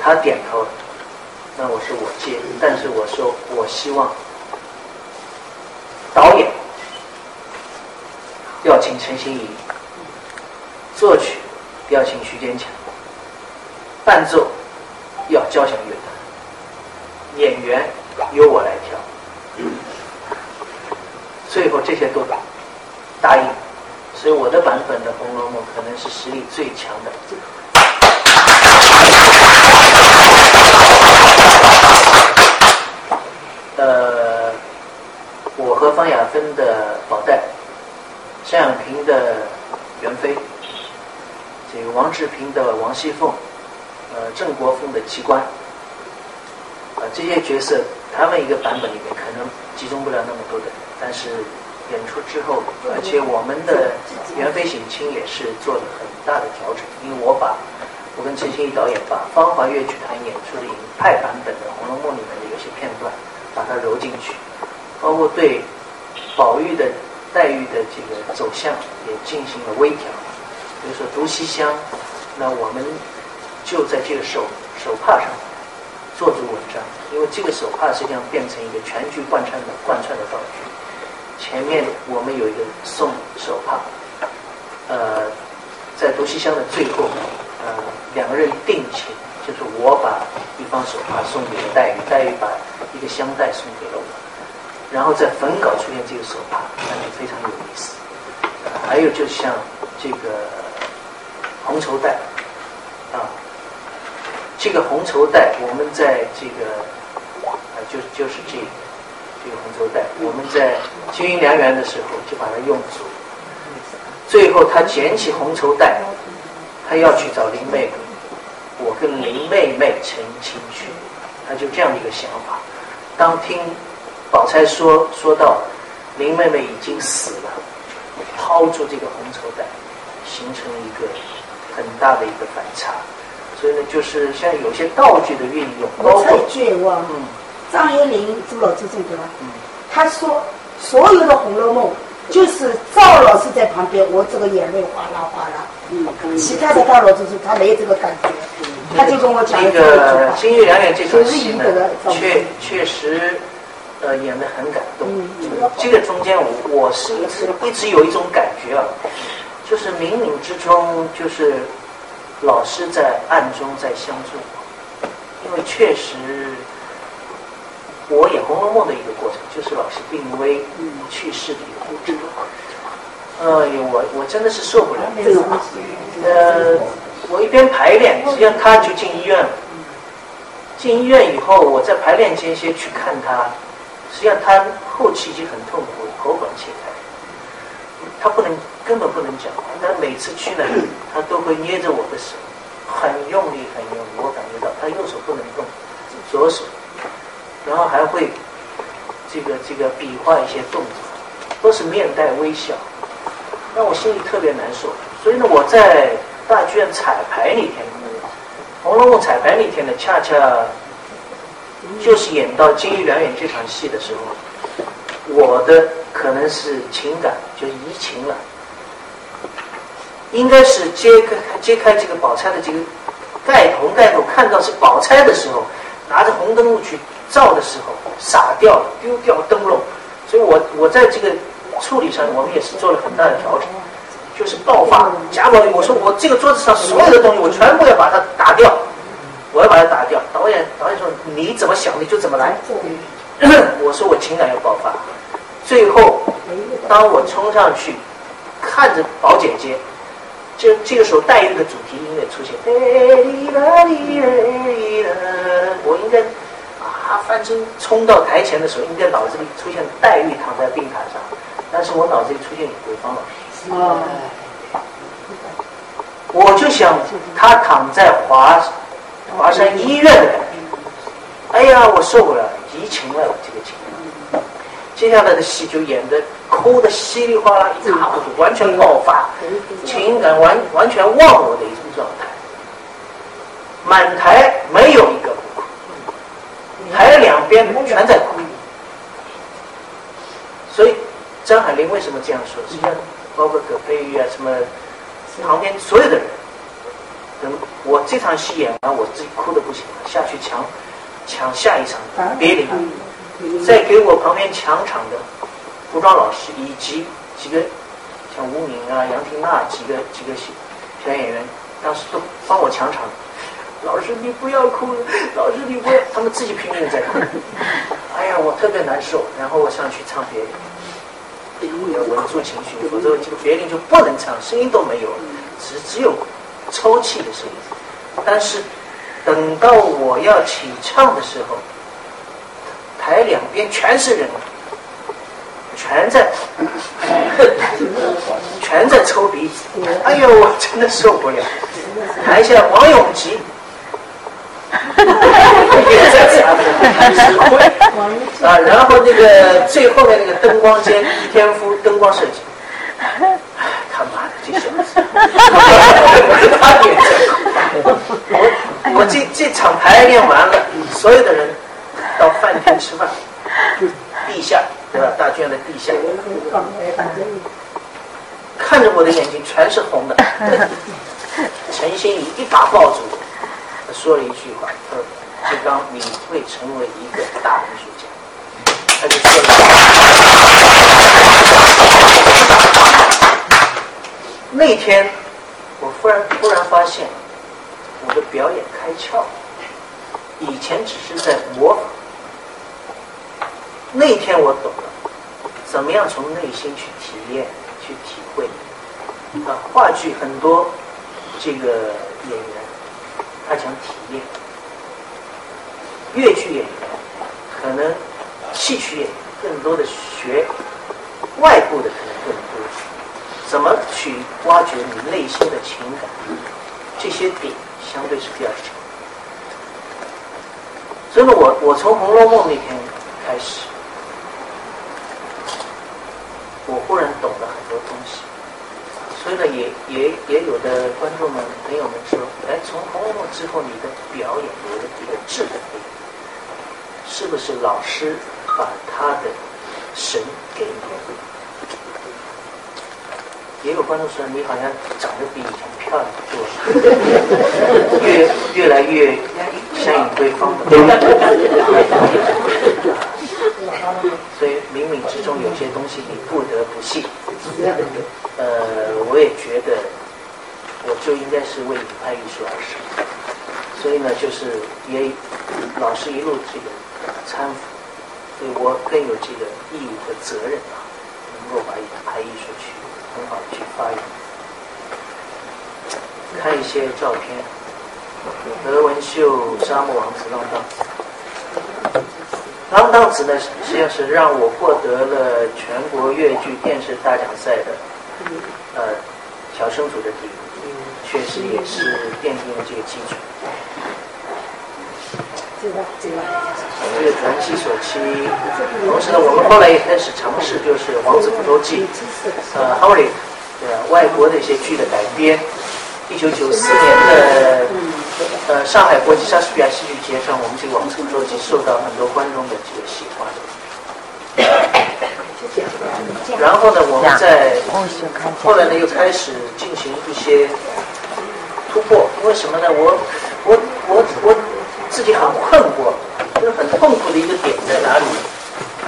他点头了，那我说我接，但是我说我希望导演要请陈心怡，作曲要请徐坚强，伴奏要交响乐团，演员由我来挑，最后这些都答应，所以我的版本的《红楼梦》可能是实力最强的。呃，我和方雅芬的宝黛，单养平的元妃，这个王志平的王熙凤，呃，郑国凤的机关，啊、这些角色，他们一个版本里面可能集中不了那么多的，但是演出之后，而且我们的元妃省亲也是做了很大的调整，因为我把我跟陈欣怡导演把芳华乐剧团演出的影派版本的《红楼梦》里面的有些片段，把它揉进去，包括对宝玉的黛玉的这个走向也进行了微调。比如说读西厢，那我们就在这个手手帕上做足文章，因为这个手帕实际上变成一个全局贯穿的贯穿的道具。前面我们有一个送手帕，呃，在读西厢的最后，呃，两个人定情，就是我把一方手帕送给了黛玉，黛玉把一个香袋送给了我，然后在粉稿出现这个手帕，那就非常有意思。还有就像这个红绸带啊，这个红绸带我们在这个啊，就就是这个这个红绸带，我们在金云良缘的时候就把它用足。最后他捡起红绸带，他要去找林妹妹，我跟林妹妹成亲去，他就这样的一个想法。当听宝钗说说到林妹妹已经死了，抛出这个红绸带，形成一个很大的一个反差。所以呢，就是像有些道具的运用，包我插括一句我嗯张爱玲朱老师这个嗯，他说所有的《红楼梦》就是赵老师在旁边，我这个眼泪哗啦哗啦。嗯，其他的大老师是他没这个感觉，他就跟我讲这了这么一句话。个金玉良缘这场就是戏呢赢得确确实，呃，演得很感动。嗯这个中间我我是一直一直有一种感觉啊，就是冥冥之中，就是老师在暗中在相助我，因为确实。我演《红楼梦》的一个过程，就是老师病危去世的一个过程。哎呦，我我真的是受不了。这个话呃，我一边排练，实际上他就进医院了。进医院以后，我在排练间歇去看他，实际上他后期已经很痛苦，喉管切开，他不能根本不能讲话。但每次去呢，他都会捏着我的手，很用力很用力，我感觉到他右手不能动，左手，然后还会这个这个比划一些动作，都是面带微笑。让我心里特别难受。所以呢，我在大剧院彩排那天，《红楼梦》彩排那天呢，恰恰就是演到金玉良缘这场戏的时候，我的可能是情感就移情了，应该是揭开揭开这个宝钗的这个盖头盖头，看到是宝钗的时候，拿着红灯笼去照的时候，傻掉了，丢掉灯笼，所以我我在这个处理上，我们也是做了很大的调整，就是爆发。贾宝玉，我说我这个桌子上所有的东西，我全部要把它打掉，我要把它打掉。导演导演说你怎么想你就怎么来，我说我情感要爆发。最后，当我冲上去，看着宝姐姐，这这个时候黛玉的主题音乐出现，我应该啊翻身冲到台前的时候，应该脑子里出现黛玉躺在病榻上，但是我脑子里出现鬼方老师，哦，我就想他躺在华华山医院的感觉，哎呀，我受不了，移情了这个情。接下来的戏就演的哭的稀里哗啦一塌糊涂，完全爆发，情感完完全忘我的一种状态。满台没有一个不哭，台两边全在哭。所以张海林为什么这样说？实际上，包括葛佩玉啊，什么旁边所有的人，等我这场戏演完，我自己哭的不行了，下去抢抢下一场别离。再给我旁边抢场的服装老师以及几个像吴敏啊、杨婷娜几个几个小小演员，当时都帮我抢场。老师你不要哭，老师你不要，他们自己拼命在哭。哎呀，我特别难受。然后我上去唱别铃，要稳住情绪，否则这个别铃就不能唱，声音都没有了，只只有抽泣的声音。但是等到我要起唱的时候，台两边全是人，全在 全在抽鼻子。哎呦，我真的受不了。台下王永吉。也在擦啊，然后那个最后面那个灯光监易天夫灯光设计，他妈的这小子，我我这这场排练完了，所有的人到饭店吃饭，地下对吧？大剧院的地下，看着我的眼睛全是红的，陈心怡一把抱住我。说了一句话：“他说，金刚，你会成为一个大艺术家。”他就说了。那天，我忽然突然发现，我的表演开窍。以前只是在模仿，那天我懂了，怎么样从内心去体验、去体会。啊，话剧很多，这个演员。他讲体验，越剧演员可能戏曲演员更多的学外部的可能更多，怎么去挖掘你内心的情感，这些点相对是比较强。所以呢，我我从《红楼梦》那天开始，我忽然懂了很多东西。所以呢，也也也有的观众们、朋友们说：“哎，从《红楼梦》之后，你的表演有了一个质的变是不是老师把他的神给你？”也有观众说：“你好像长得比以前漂亮多了，越越来越像影桂芳的。”所以冥冥之中有些东西你不得不信。呃，我也觉得，我就应该是为影派艺术而生。所以呢，就是也老师一路这个搀扶，所以我更有这个义务和责任啊，能够把影派艺术去很好的去发扬。看一些照片，何文秀《沙漠王子》浪荡子。浪荡子呢，实际上是让我获得了全国越剧电视大奖赛的呃小生组的第一，确实也是奠定了这个基础。这个传奇所期，同时呢，我们后来也开始尝试，就是《王子复仇记》呃 h o l y 对吧？外国的一些剧的改编。一九九四年的呃上海国际莎士比亚戏剧节上，我们这个《王子复仇记》受到很多观众的这个喜欢。然后呢，我们在后来呢又开始进行一些突破。为什么呢？我我我我自己很困惑，就是很痛苦的一个点在哪里？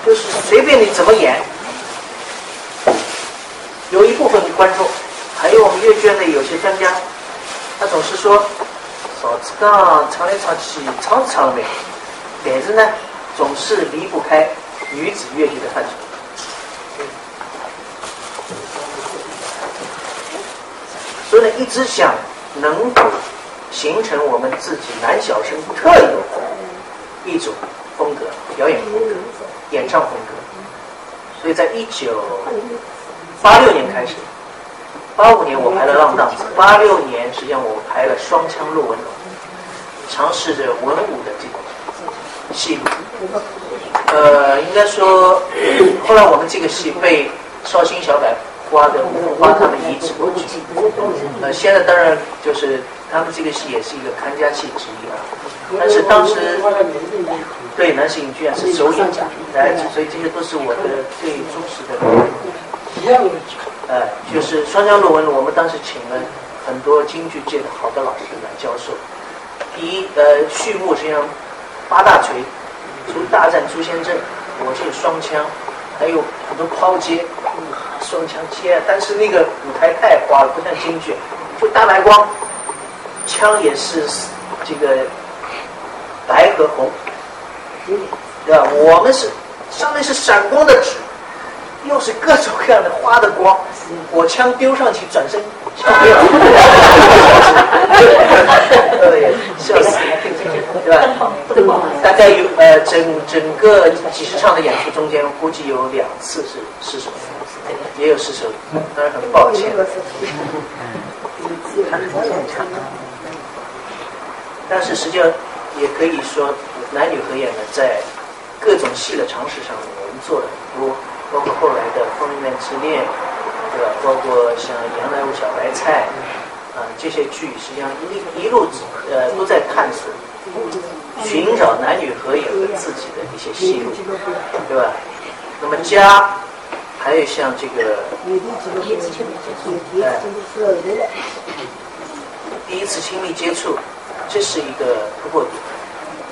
就是随便你怎么演，有一部分观众。还有我们越剧的有些专家，他总是说，嫂子刚唱来唱去，唱唱了没，但是呢，总是离不开女子越剧的范畴。所以呢，一直想能够形成我们自己男小生特有的一种风格，表演风格，演唱风格。所以在一九八六年开始。八五年我排了《浪荡子》，八六年实际上我排了《双枪陆文龙》，尝试着文武的这个戏路。呃，应该说，后来我们这个戏被绍兴小百花的吴花他们移植过去。呃，现在当然就是他们这个戏也是一个看家戏之一啊。但是当时对南市影剧院是首演，来，所以这些都是我的最忠实的。一样的。呃，就是双江论文，我们当时请了很多京剧界的好的老师来教授。第一，呃，序幕实际上八大锤，除大战朱仙镇，我这个双枪，还有很多抛接，嗯，双枪接，但是那个舞台太花了，不像京剧，就大白光，枪也是这个白和红，对吧？我们是上面是闪光的纸，又是各种各样的花的光，我枪丢上去转身枪没有，对，笑死，对吧？大概有呃整整个几十场的演出中间，估计有两次是失手，也有失手，当然很抱歉。但是实际上也可以说，男女合演呢，在各种戏的尝试上，我们做了很多，包括后来的《风云之恋》，对吧？包括像《杨乃武小白菜》啊这些剧，实际上一一路呃都在探索。寻找男女合影和自己的一些戏路，对吧？那么家，还有像这个，哎，第一次亲密接触，这是一个突破点。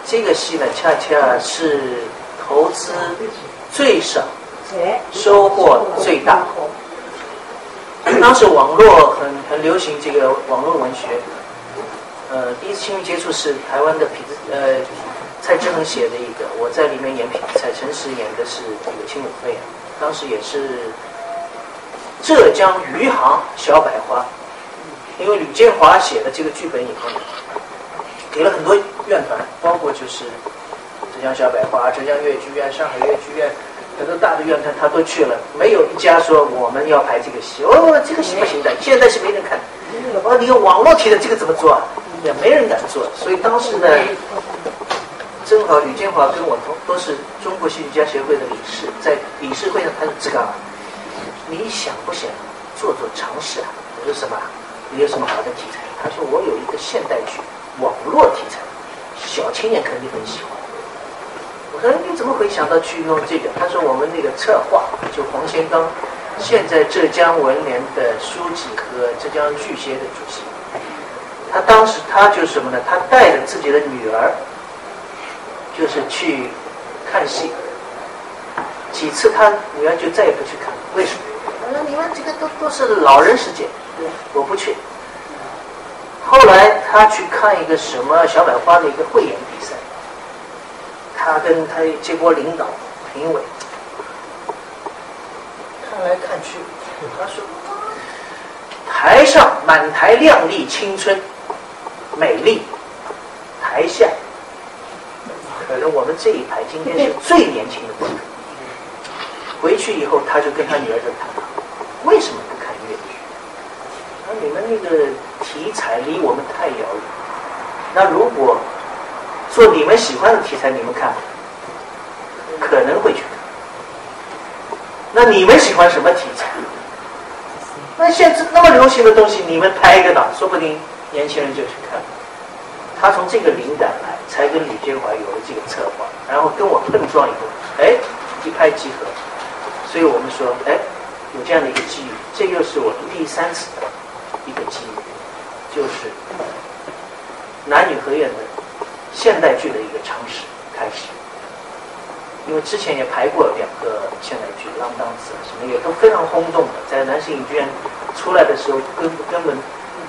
这个戏呢，恰恰是投资最少，收获最大。当时网络很很流行这个网络文学。呃，第一次亲密接触是台湾的痞子，呃，蔡志恒写的一个，我在里面演痞蔡，陈实演的是这个青武飞，当时也是浙江余杭小百花，因为吕建华写了这个剧本以后，给了很多院团，包括就是浙江小百花、浙江越剧院、上海越剧院，很多大的院团他都去了，没有一家说我们要排这个戏，哦，这个戏不行的，现在是没人看，哦，你用网络题的这个怎么做啊？也没人敢做，所以当时呢，正好吕建华跟我同都是中国戏剧家协会的理事，在理事会上他说：“这个，你想不想做做尝试啊？”我说：“什么？你有什么好的题材？”他说：“我有一个现代剧网络题材，小青年肯定很喜欢。”我说：“你怎么会想到去弄这个？”他说：“我们那个策划就黄先刚，现在浙江文联的书记和浙江剧协的主席。”他当时他就是什么呢？他带着自己的女儿，就是去看戏。几次他女儿就再也不去看，为什么？他说：“你们这个都都是老人世界，我不去。”后来他去看一个什么小百花的一个汇演比赛，他跟他这波领导评委看来看去，他说：“台上满台靓丽青春。”美丽，台下，可能我们这一排今天是最年轻的观众。回去以后，他就跟他女儿就谈，为什么你们那个题材离我们太遥远。那如果做你们喜欢的题材，你们看，可能会去看。那你们喜欢什么题材？那现在那么流行的东西，你们拍一个档，说不定。年轻人就去看，他从这个灵感来，才跟李建华有了这个策划，然后跟我碰撞以后，哎，一拍即合，所以我们说，哎，有这样的一个机遇，这又是我第三次一个机遇，就是男女合演的现代剧的一个尝试开始，因为之前也排过两个现代剧《浪荡子》什么也都非常轰动的，在南星影剧院出来的时候，根根本。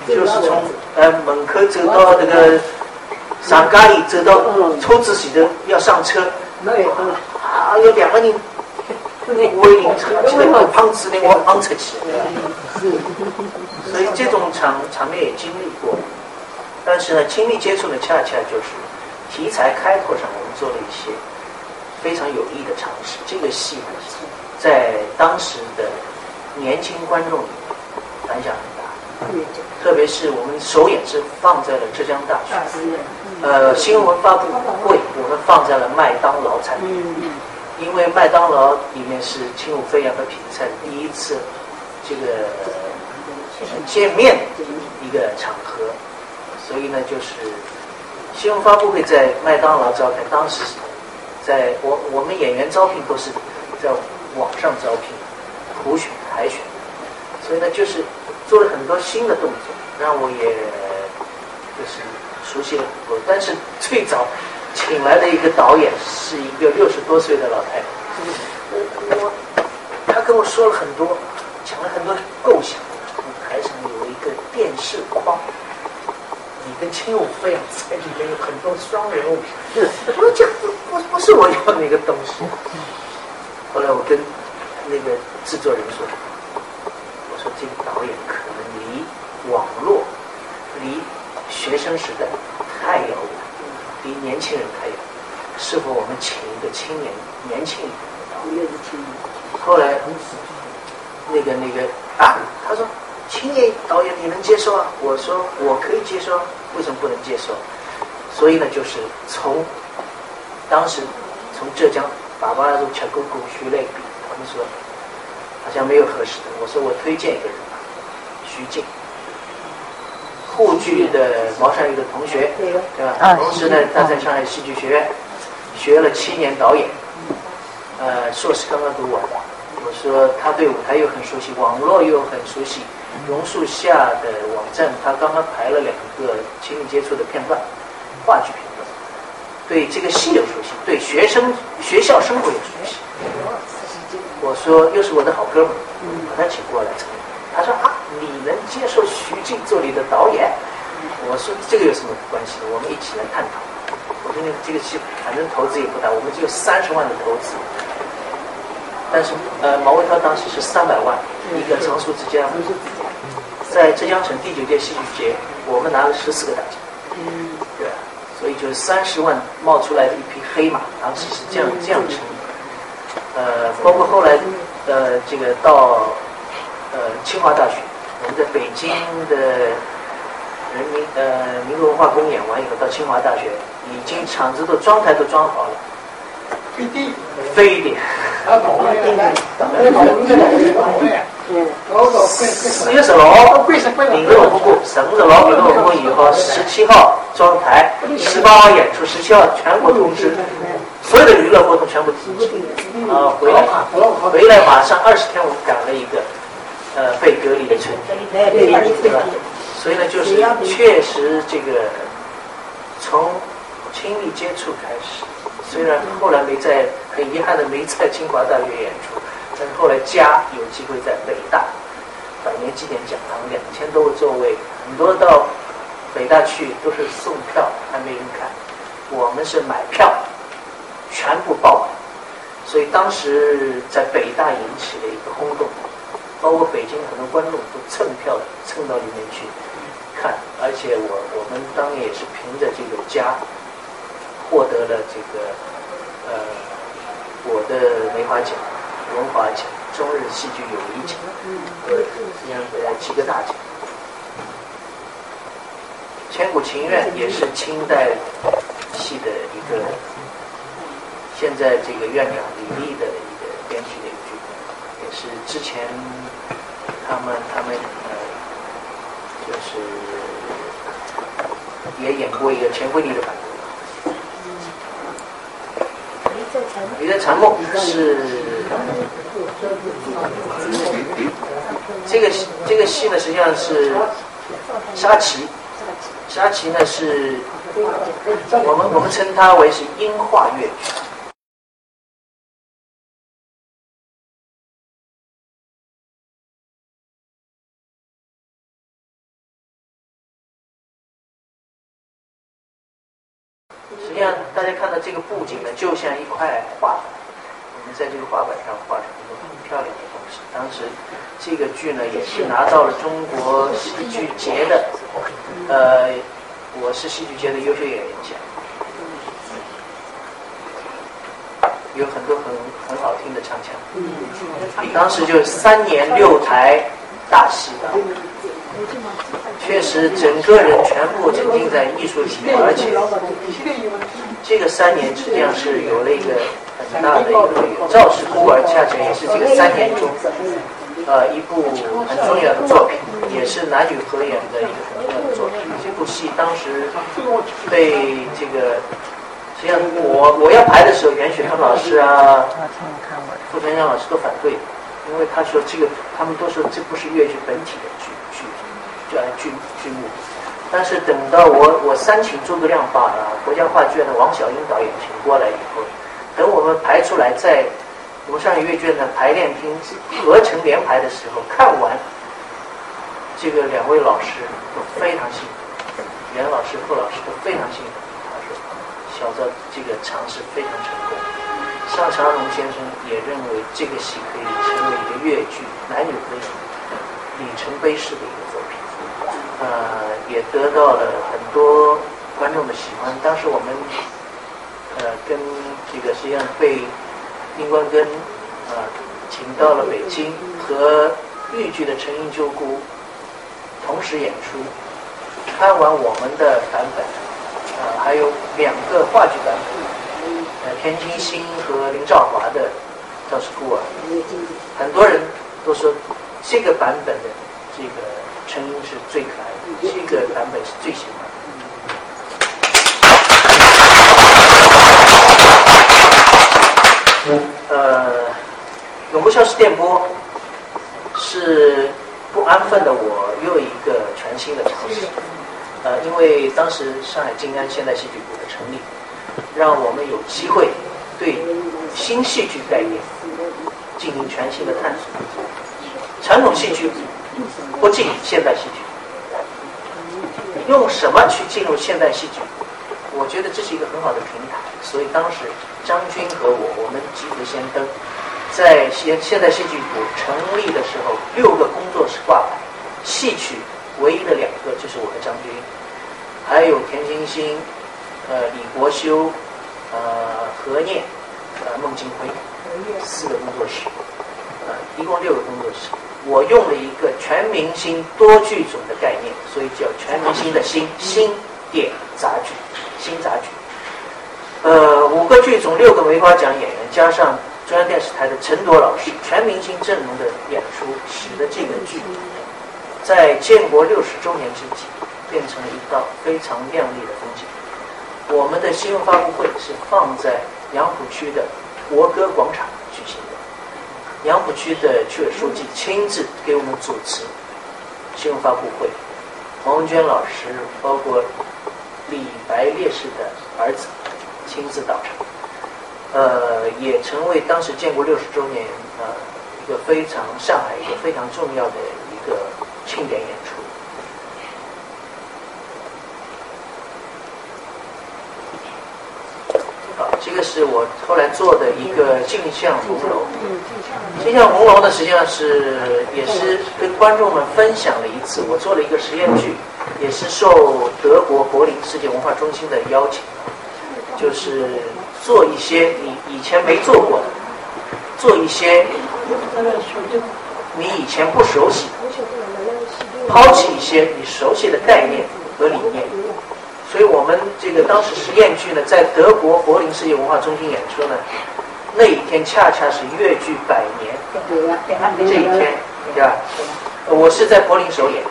就是从呃门口走到这个上街里，走到车子前头要上车，啊，有两个人围领车，这个胖子那我昂出去，所以这种场场面也经历过。但是呢，亲密接触呢，恰恰就是题材开拓上，我们做了一些非常有益的尝试。这个戏呢，在当时的年轻观众里反响很大。特别是我们首演是放在了浙江大学，呃，新闻发布会我们放在了麦当劳餐厅，因为麦当劳里面是轻舞飞扬和品菜第一次这个见面的一个场合，所以呢，就是新闻发布会在麦当劳召开，当时在我我们演员招聘都是在网上招聘，普选海选，所以呢，就是。做了很多新的动作，让我也就是熟悉了很多。但是最早请来的一个导演是一个六十多岁的老太太。我我说了很多，讲了很多构想。电视框，你跟秦永飞啊在里面有很多双人物。我说这不不不是我要那个东西。后来我跟那个制作人说，我说这个导演可能离网络、离学生时代太遥远，离年轻人太遥远。是否我们请一个青年、年轻一点的导演？后来那个那个啊，他说。青年导演你能接受啊？我说我可以接受，为什么不能接受？所以呢，就是从当时从浙江爸爸从吃过过徐类比，他们说好像没有合适的。我说我推荐一个人，徐静，沪剧的毛善宇的同学，对吧？同时呢，他在上海戏剧学院学了七年导演，呃，硕士刚刚读完。我说他对舞台又很熟悉，网络又很熟悉。榕树下的网站，他刚刚排了两个亲密接触的片段，话剧片段，对这个戏有熟悉，对学生学校生活有熟悉。我说又是我的好哥们，把他请过来。他说啊，你能接受徐静做你的导演？我说这个有什么关系呢？我们一起来探讨。我说你这个戏反正投资也不大，我们只有三十万的投资。但是呃，毛文涛当时是三百万一个常熟之家。在浙江省第九届戏剧节，我们拿了十四个大奖，嗯，对，所以就是三十万冒出来的一匹黑马，当时是这样这样成。呃，包括后来，呃，这个到呃清华大学，我们在北京的人民呃民族文化宫演完以后，到清华大学，已经场子都装台都装好了，飞地，飞的，啊，倒了，倒了，倒了，四月十六号，领着我们过，生日老领着我们以后，十七号装台，十八号演出，十七号全国通知，所有的娱乐活动全部停止。啊，回来，回来马上二十天，我们赶了一个，呃，被隔离的春天，对吧？所以呢，就是确实这个从亲密接触开始，虽然后来没在，很遗憾的没在清华大学演出。但是后来家有机会在北大百年纪念讲堂，两千多个座位，很多到北大去都是送票，还没人看。我们是买票，全部爆，所以当时在北大引起了一个轰动，包括北京很多观众都蹭票蹭到里面去看，而且我我们当年也是凭着这个家获得了这个呃我的梅花奖。文华奖、中日戏剧友谊奖，呃，这样的几个大奖。《千古情怨》也是清代戏的一个，现在这个院长李立的一个编剧的一个剧本，也是之前他们他们呃，就是也演过一个钱惠丽的版本。你的长梦是。这个这个戏呢，实际上是沙琪，沙琪呢是，我们我们称它为是音画乐像一块画。我们在这个画板上画出很多很漂亮的东西。当时这个剧呢，也是拿到了中国戏剧节的，呃，我是戏剧节的优秀演员奖，有很多很很好听的唱腔。当时就三年六台大戏的，确实整个人全部沉浸在艺术里面，而且这个三年实际上是有了一个。很大的一个《赵氏孤儿》，恰恰也是这个三年中，呃，一部很重要的作品，也是男女合演的一个很重要的作品。这部戏当时被这个，实际上我我要排的时候，袁雪芬老师啊，傅传香老师都反对，因为他说这个，他们都说这不是粤剧本体的剧就按剧剧目。但是等到我我三请诸葛亮把国家话剧院的王小英导演请过来以后。等我们排出来，在我们上海乐剧呢排练厅合成连排的时候，看完这个两位老师都非常兴奋，袁老师、傅老师都非常兴奋。他说：“小赵这个尝试非常成功。”尚长荣先生也认为这个戏可以成为一个越剧男女的里程碑式的一个作品，呃，也得到了很多观众的喜欢。当时我们呃跟这个实际上被丁光根啊请到了北京，和豫剧的陈英旧姑同时演出，看完我们的版本，呃，还有两个话剧版本。呃田金星和林兆华的《赵氏孤儿》，很多人都说这个版本的这个陈英是最可爱的，这个版本是最喜欢的。呃，永不消失电波是不安分的我又一个全新的尝试。呃，因为当时上海静安现代戏剧部的成立。让我们有机会对新戏剧概念进行全新的探索。传统戏剧不进现代戏剧，用什么去进入现代戏剧？我觉得这是一个很好的平台。所以当时张军和我，我们吉普先登，在现现代戏剧部成立的时候，六个工作室挂牌，戏曲唯一的两个就是我和张军，还有田金星。呃，李国修，呃，何念，呃，孟京辉，四个工作室，呃，一共六个工作室。我用了一个全明星多剧种的概念，所以叫全明星的新新点杂剧，新杂剧。呃，五个剧种，六个梅花奖演员，加上中央电视台的陈铎老师全明星阵容的演出，使得这个剧在建国六十周年之际，变成了一道非常亮丽的风景。我们的新闻发布会是放在杨浦区的国歌广场杨浦区的区委书记亲自给我们主持新闻发布会，黄文娟老师，包括李白烈士的儿子亲自到场，呃，也成为当时建国六十周年呃一个非常上海一个非常重要的一个庆典演出。这个是我后来做的一个镜像红楼。镜像红楼呢，实际上是也是跟观众们分享了一次，我做了一个实验剧，也是受德国柏林世界文化中心的邀请，就是做一些你以前没做过的，做一些你以前不熟悉，抛弃一些你熟悉的概念和理念。所以我们这个当时实验剧呢，在德国柏林世界文化中心演出呢，那一天恰恰是越剧百年这一天，对吧？我是在柏林首演，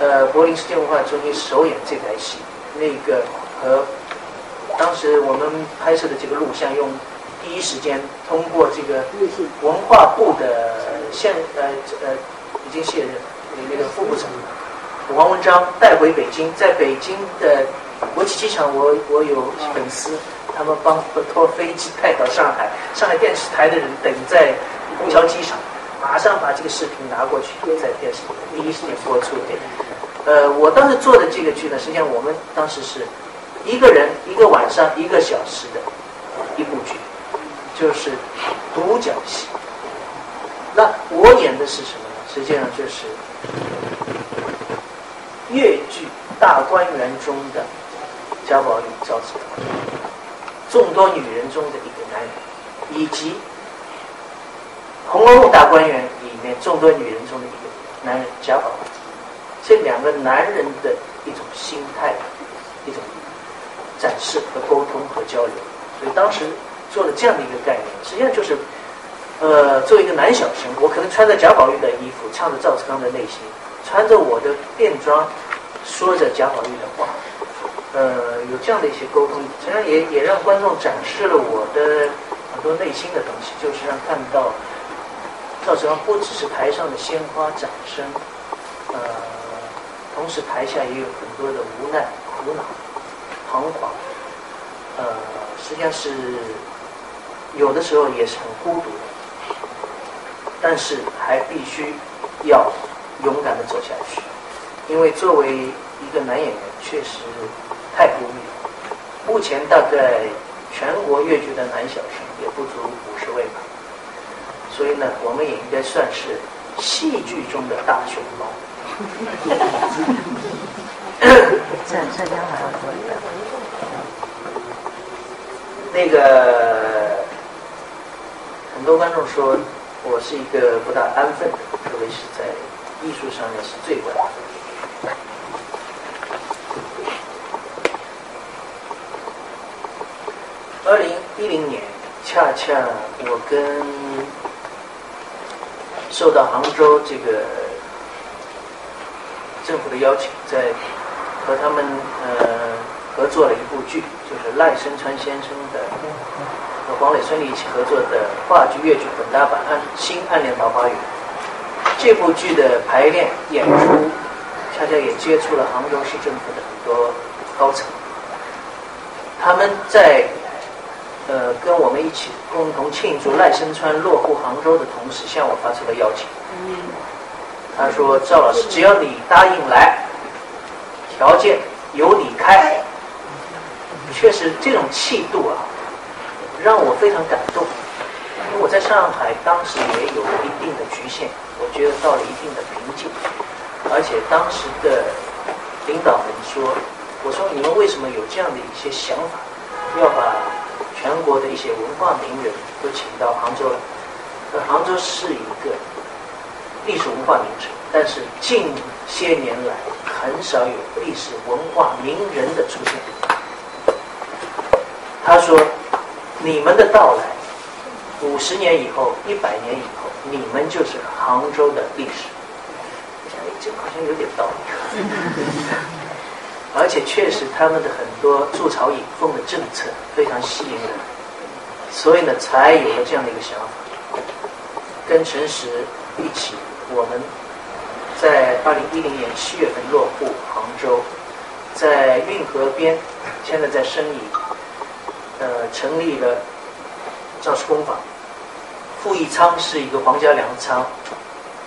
呃，柏林世界文化中心首演这台戏，那个和当时我们拍摄的这个录像，用第一时间通过这个文化部的现呃呃已经卸任那个副部长。王文章带回北京，在北京的国际机场，我我有粉丝，他们帮我拖飞机带到上海，上海电视台的人等在虹桥机场，马上把这个视频拿过去，在电视第一时间播出。呃，我当时做的这个剧呢，实际上我们当时是一个人一个晚上一个小时的一部剧，就是独角戏。那我演的是什么呢？实际上就是。越剧大观园中的贾宝玉赵子龙，众多女人中的一个男人，以及《红楼梦》大观园里面众多女人中的一个男人贾宝玉，这两个男人的一种心态，一种展示和沟通和交流。所以当时做了这样的一个概念，实际上就是，呃，作为一个男小生，我可能穿着贾宝玉的衣服，唱着赵子康的内心。穿着我的便装，说着贾宝玉的话，呃，有这样的一些沟通，实际上也也让观众展示了我的很多内心的东西，就是让看到赵子龙不只是台上的鲜花掌声，呃，同时台下也有很多的无奈、苦恼、彷徨，呃，实际上是有的时候也是很孤独的，但是还必须要勇敢的走下去，因为作为一个男演员，确实太不容易了。目前大概全国越剧的男小生也不足五十位吧，所以呢，我们也应该算是戏剧中的大熊猫。在浙江好像做一个，那个很多观众说我是一个不大安分的，特别是在艺术上面是最稳的。二零一零年，恰恰我跟受到杭州这个政府的邀请，在和他们呃合作了一部剧，就是赖声川先生的和黄磊、孙俪一起合作的话剧越剧混搭版《暗新暗恋桃花源》。这部剧的排练演出，恰恰也接触了杭州市政府的很多高层，他们在呃跟我们一起共同庆祝赖声川落户杭州的同时，向我发出了邀请。他说：“赵老师，只要你答应来，条件由你开。”确实，这种气度啊，让我非常感动。在上海当时也有一定的局限，我觉得到了一定的瓶颈，而且当时的领导们说：“我说你们为什么有这样的一些想法，要把全国的一些文化名人都请到杭州来？杭州是一个历史文化名城，但是近些年来很少有历史文化名人的出现。”他说：“你们的到来，五十年以后、一百年以后，你们就是杭州的历史。”我想，哎，这好像有点道理。而且确实，他们的很多筑巢引凤的政策非常吸引人，所以呢，才有了这样的一个想法。跟陈实一起，我们在二零一零年七月份落户杭州，在运河边，现在在申遗，呃，成立了造势工坊。傅义昌是一个皇家粮仓，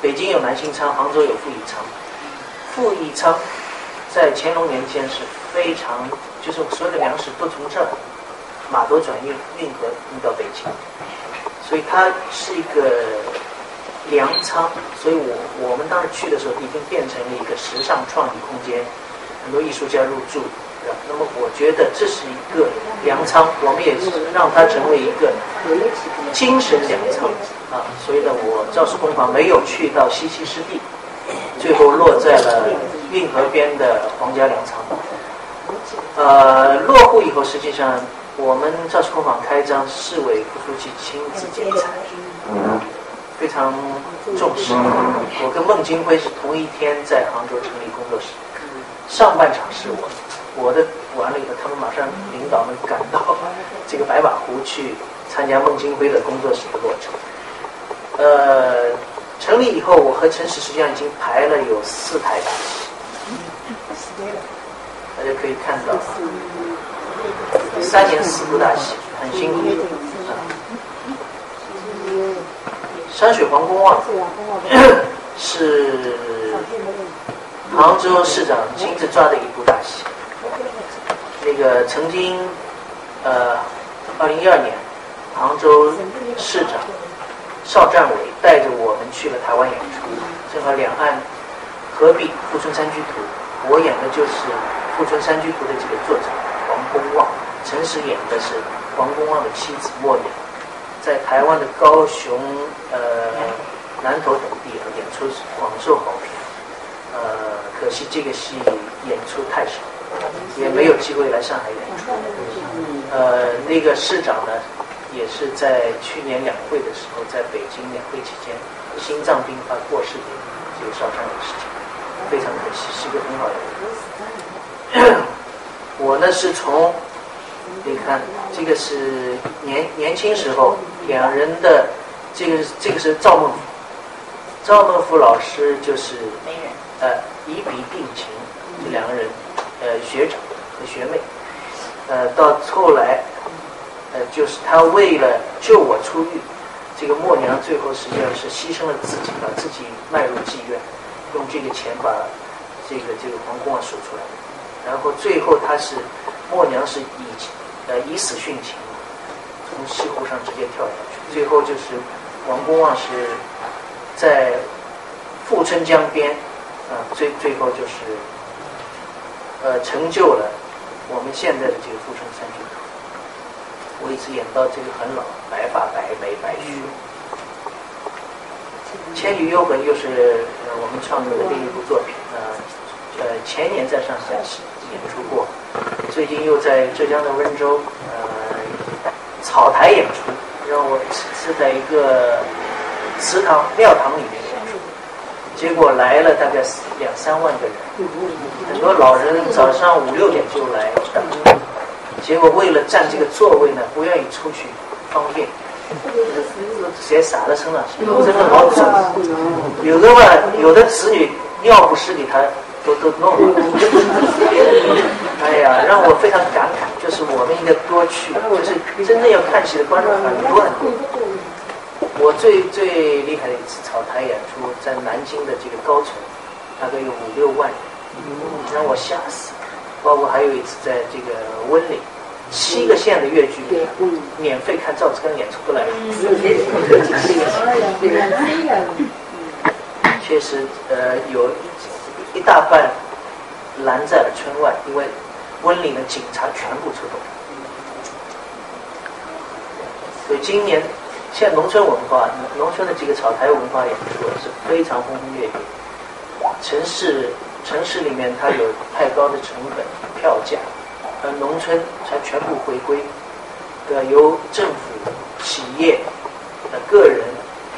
北京有南新仓，杭州有富义昌。傅义昌在乾隆年间是非常，就是所有的粮食都从这儿马头转运运河运到北京，所以它是一个粮仓。所以我我们当时去的时候，已经变成了一个时尚创意空间，很多艺术家入驻。那么我觉得这是一个粮仓，我们也是让它成为一个精神粮仓啊。所以呢，我赵氏工坊没有去到西溪湿地，最后落在了运河边的皇家粮仓。呃，落户以后，实际上我们赵氏工坊开张，市委副书记亲自剪彩，非常重视。我跟孟京辉是同一天在杭州成立工作室，上半场是我。我的完了以后，他们马上领导们赶到 这个白马湖去参加孟京辉的工作室的落成。呃，成立以后，我和陈实实际上已经排了有四台大戏，大家可以看到，三年四部大戏，很辛苦。山水皇宫啊是杭州市长亲自抓的一部大戏。那个曾经，呃，二零一二年，杭州市长邵战伟带着我们去了台湾演出，正好两岸合璧《富春山居图》，我演的就是《富春山居图》的这个作者黄公望，陈实演的是黄公望的妻子莫言，在台湾的高雄、呃南投等地演出广受好评，呃，可惜这个戏演出太少。也没有机会来上海演出。呃，那个市长呢，也是在去年两会的时候，在北京两会期间，心脏病发过世的这个烧伤的事情，非常可惜，是一个很好的人。我呢是从，你看，这个是年年轻时候两人的，这个这个是赵孟，赵孟頫老师就是呃以笔定情，这两个人。呃，学长和学妹，呃，到后来，呃，就是他为了救我出狱，这个默娘最后实际上是牺牲了自己，把自己卖入妓院，用这个钱把这个这个皇宫啊赎出来，然后最后他是默娘是以呃以死殉情，从西湖上直接跳下去，最后就是王公望是在富春江边啊，最最后就是呃成就了我们现在的这个富春山居图。我一直演到这个很老，白发白眉白须。《千里幽魂》又是呃我们创作的另一部作品，呃呃前年在上海演出过，最近又在浙江的温州呃草台演出，让我是在一个祠堂庙堂里面结果来了大概两三万个人，很多老人早上五六点就来等。结果为了占这个座位呢，不愿意出去方便，谁傻了身了，真的好肿。有的嘛，有的子女尿不湿给他都都弄了。哎呀，让我非常感慨，就是我们应该多去，就是真正要看戏的观众很多很多。我最最厉害的一次草台演出，在南京的这个高层，大概有五六万人，让我吓死。包括还有一次在这个温岭，七个县的越剧，免费看赵子刚演出都来了。确实，呃，有一一大半拦在了村外，因为温岭的警察全部出动。所以今年，现在农村文化，农村的这个草台文化演出是非常轰轰烈烈，城市。城市里面它有太高的成本票价，而农村才全部回归，对由政府、企业、呃个人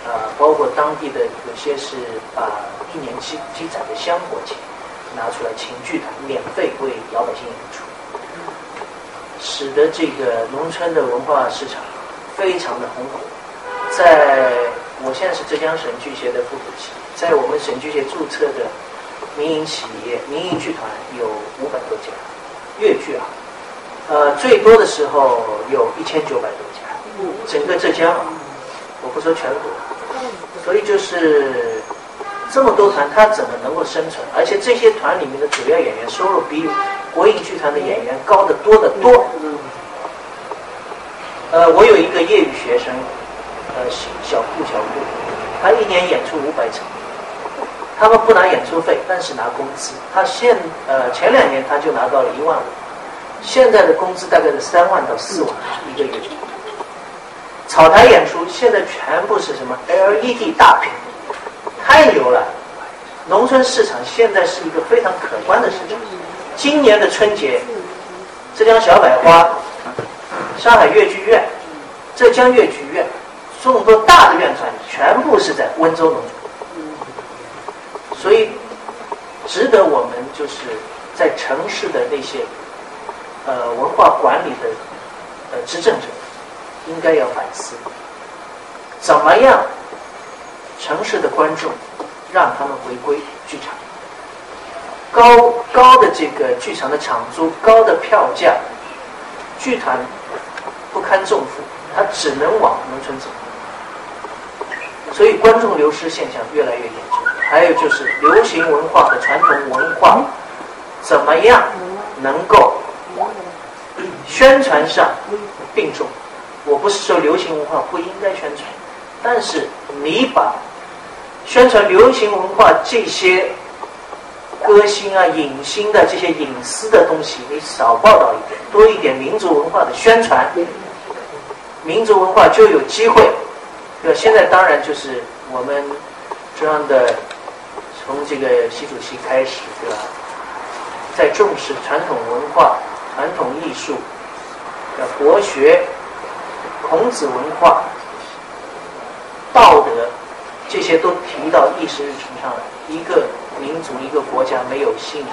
啊，包括当地的有些是把一年积积攒的香火钱拿出来请剧团免费为老百姓演出，使得这个农村的文化市场非常的红火。在我现在是浙江省剧协的副主席，在我们省剧协注册的。民营企业、民营剧团有五百多家，粤剧啊，呃，最多的时候有一千九百多家，整个浙江啊，我不说全国，所以就是这么多团，它怎么能够生存？而且这些团里面的主要演员收入比国营剧团的演员高得多得多。呃，我有一个业余学生，呃，小顾小顾，他一年演出五百场。他们不拿演出费，但是拿工资。他现呃前两年他就拿到了一万五，现在的工资大概是三万到四万一个月。草台演出现在全部是什么 LED 大屏，太牛了！农村市场现在是一个非常可观的市场。今年的春节，浙江小百花、上海越剧院、浙江越剧院，这么多大的院团，全部是在温州农村。所以，值得我们就是在城市的那些呃文化管理的呃执政者，应该要反思，怎么样城市的观众让他们回归剧场？高高的这个剧场的场租，高的票价，剧团不堪重负，他只能往农村走，所以观众流失现象越来越严重。还有就是流行文化和传统文化，怎么样能够宣传上并重？我不是说流行文化不应该宣传，但是你把宣传流行文化这些歌星啊、影星的这些隐私的东西，你少报道一点，多一点民族文化的宣传，民族文化就有机会。对吧？现在当然就是我们中央的。从这个习主席开始，对吧？在重视传统文化、传统艺术、的国学、孔子文化、道德，这些都提到议事日程上来。一个民族、一个国家没有信仰，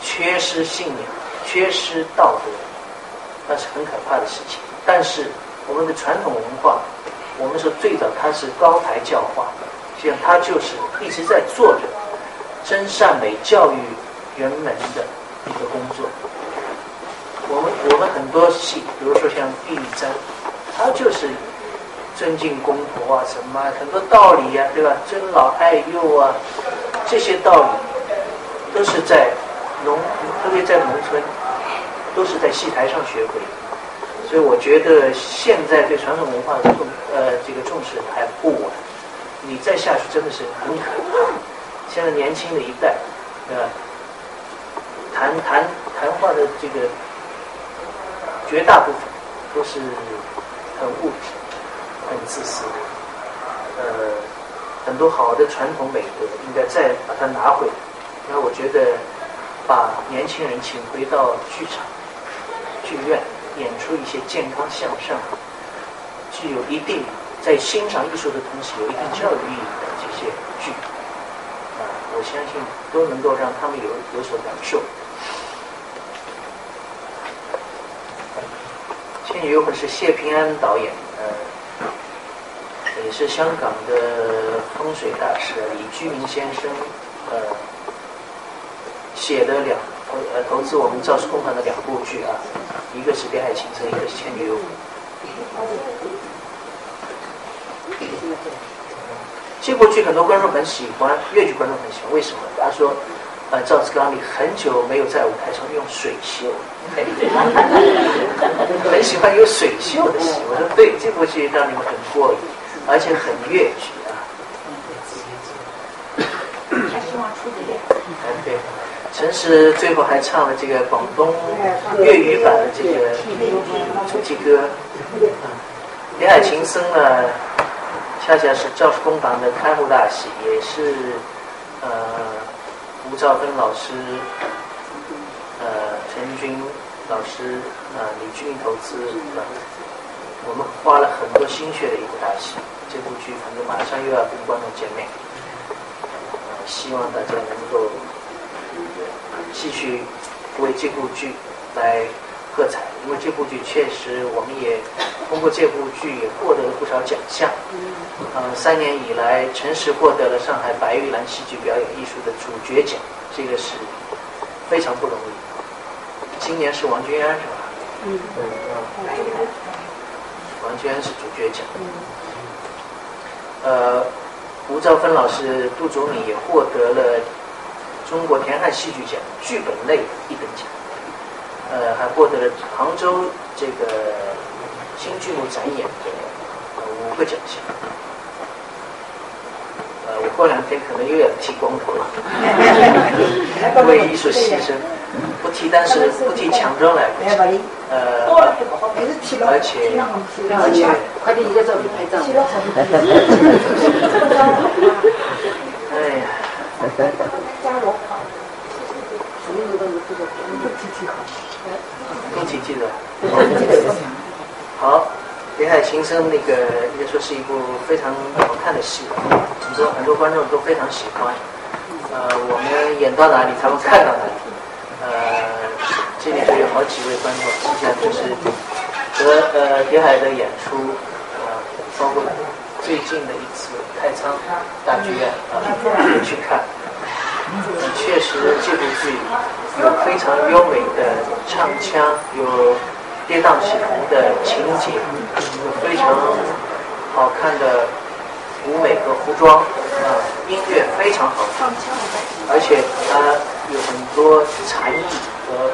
缺失信仰、缺失道德，那是很可怕的事情。但是我们的传统文化，我们说最早他是高台教化。实际上，他就是一直在做着真善美教育人们的一个工作。我们我们很多戏，比如说像《玉簪》，它就是尊敬公婆啊，什么很多道理呀、对吧？尊老爱幼啊，这些道理都是在农，特别在农村，都是在戏台上学会的。所以我觉得现在对传统文化的重呃这个重视还不晚，你再下去真的是很可怕。现在年轻的一代，呃，谈谈谈话的这个绝大部分都是很物质、很自私，呃，很多好的传统美德应该再把它拿回来。那我觉得把年轻人请回到剧场、剧院。演出一些健康向上、具有一定在欣赏艺术的同时有一定教育意义的这些剧，啊，我相信都能够让他们有有所感受。《倩女幽魂》是谢平安导演，呃，也是香港的风水大师李居明先生，呃，写的两。投呃投资我们赵氏工团的两部剧啊，一个是《北海情深》，一个是《倩女幽魂》。这部剧很多观众很喜欢，粤剧观众很喜欢，为什么？他说，呃，赵志刚你很久没有在舞台上用水袖，很喜欢有水袖的戏。我说对，这部剧让你们很过瘾，而且很粤剧啊。还希望出的哎对。陈实最后还唱了这个广东粤语版的这个主题歌，《李海情深》呢，恰恰是赵氏公房的开幕大戏，也是呃吴兆芬老师、呃陈军老师、呃李军投资，我们花了很多心血的一部大戏。这部剧反正马上又要跟观众见面，希望大家能够。继续为这部剧来喝彩，因为这部剧确实，我们也通过这部剧也获得了不少奖项。呃，三年以来，陈实获得了上海白玉兰戏剧表演艺术的主角奖，这个是非常不容易。今年是王君安是吧？嗯。王君安是主角奖。呃，吴兆芬老师、杜祖敏也获得了。中国田汉戏剧奖剧本类一等奖，呃，还获得了杭州这个新剧目展演的五个奖项。呃，我过两天可能又要剃光头了，为艺术牺牲，不剃，但是不剃强装来不及。呃，而且而且，快点一个照片拍照。哎呀。这个，嗯恭喜记得。好，《北海情深》那个应该说是一部非常好看的戏，很多很多观众都非常喜欢。呃，我们演到哪里，他们看到哪里。呃，这里就有好几位观众，实际上就是和呃北海的演出，呃，包括最近的一次太仓大剧院啊，去看。确实，这部剧有非常优美的唱腔，有跌宕起伏的情节，有非常好看的舞美和服装，啊，音乐非常好，而且它有很多禅意和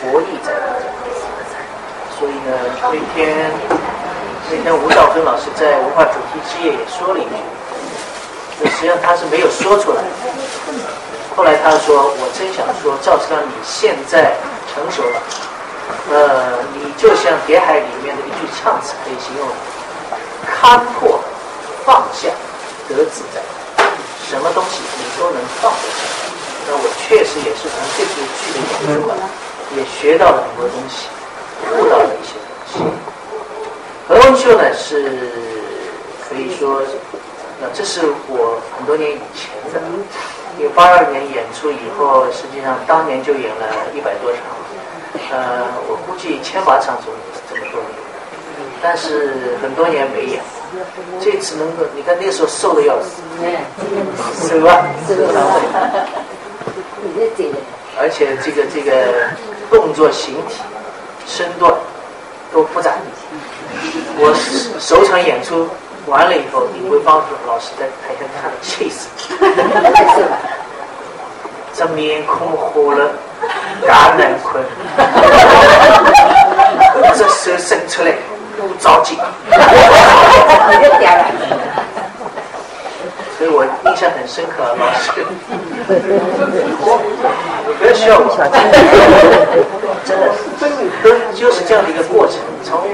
佛意在里面。所以呢，那天那天吴兆芬老师在文化主题之夜也说了一句。实际上他是没有说出来。后来他说：“我真想说，赵师刚，你现在成熟了，呃，你就像《谍海》里面的一句唱词可以形容：看破、放下、得自在，什么东西你都能放得下。那我确实也是从这部剧的演出啊，也学到了很多东西，悟到了一些东西。何文秀呢，是可以说。”这是我很多年以前的，因为八二年演出以后，实际上当年就演了一百多场，呃，我估计千把场总这么多年，但是很多年没演，这次能够，你看那时候瘦的要死，瘦啊，而且这个这个动作形体身段都不咋地。我首场演出完了以后，你会帮助老师在台下看了气死，这面孔火了，嘎难困，这手伸出来不着急，所以我印象很深刻，老师，不要笑我，真的，都就是这样的一个过程，从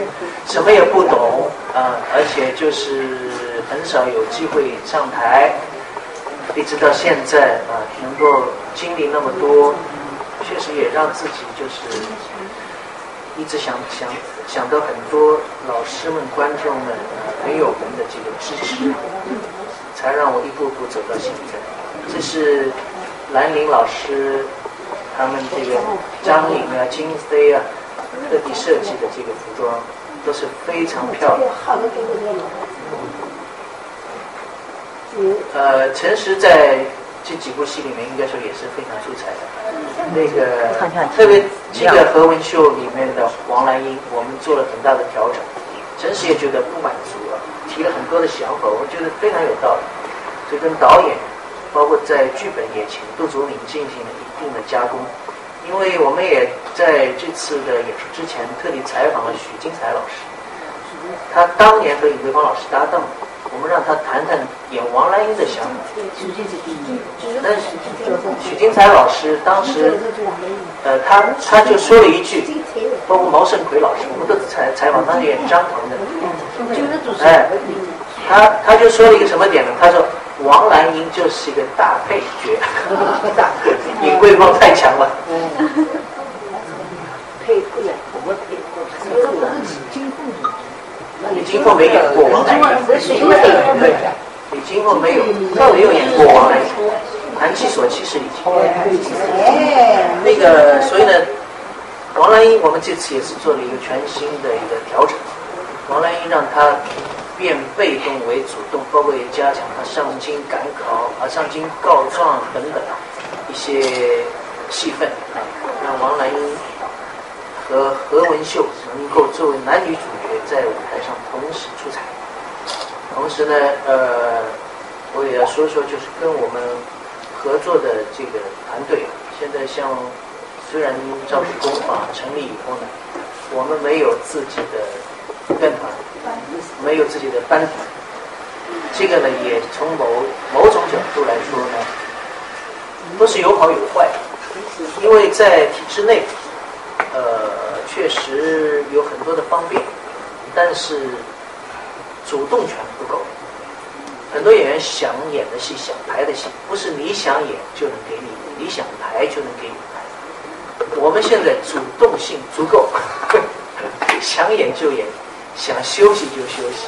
什么也不懂啊，而且就是很少有机会上台，一直到现在啊，能够经历那么多，确实也让自己就是一直想想想到很多老师们、观众们、朋友们的这个支持，才让我一步步走到现在。这是兰陵老师他们这个张颖啊、金飞啊特地设计的这个服装。都是非常漂亮。呃，陈实在这几部戏里面，应该说也是非常出彩的。那个特别这个何文秀里面的王兰英，我们做了很大的调整。陈实也觉得不满足了，提了很多的想法，我觉得非常有道理。所以跟导演，包括在剧本也请杜祖敏进行了一定的加工。因为我们也在这次的演出之前特地采访了许金才老师，他当年和尹桂芳老师搭档，我们让他谈谈演王兰英的想法。但是许金才老师当时，呃，他他就说了一句，包括毛盛奎老师，我们都采采访他演张鹏的，哎，他他就说了一个什么点呢？他说。王兰英就是一个大配角，尹桂芳太强了。配不了，我配李金凤没演过王兰英，对，李金凤没有，没有演过王兰英。谈其所其是李金凤。那个，所以呢，王兰英我们这次也是做了一个全新的一个调整。王兰英让她。变被动为主动，包括也加强他上京赶考、啊上京告状等等一些戏份啊，让王兰英和何文秀能够作为男女主角在舞台上同时出彩。同时呢，呃，我也要说说，就是跟我们合作的这个团队，现在像虽然赵氏工坊成立以后呢，我们没有自己的院团。没有自己的班底，这个呢，也从某某种角度来说呢，都是有好有坏。因为在体制内，呃，确实有很多的方便，但是主动权不够。很多演员想演的戏、想排的戏，不是你想演就能给你，你想排就能给你排。我们现在主动性足够，想演就演。想休息就休息，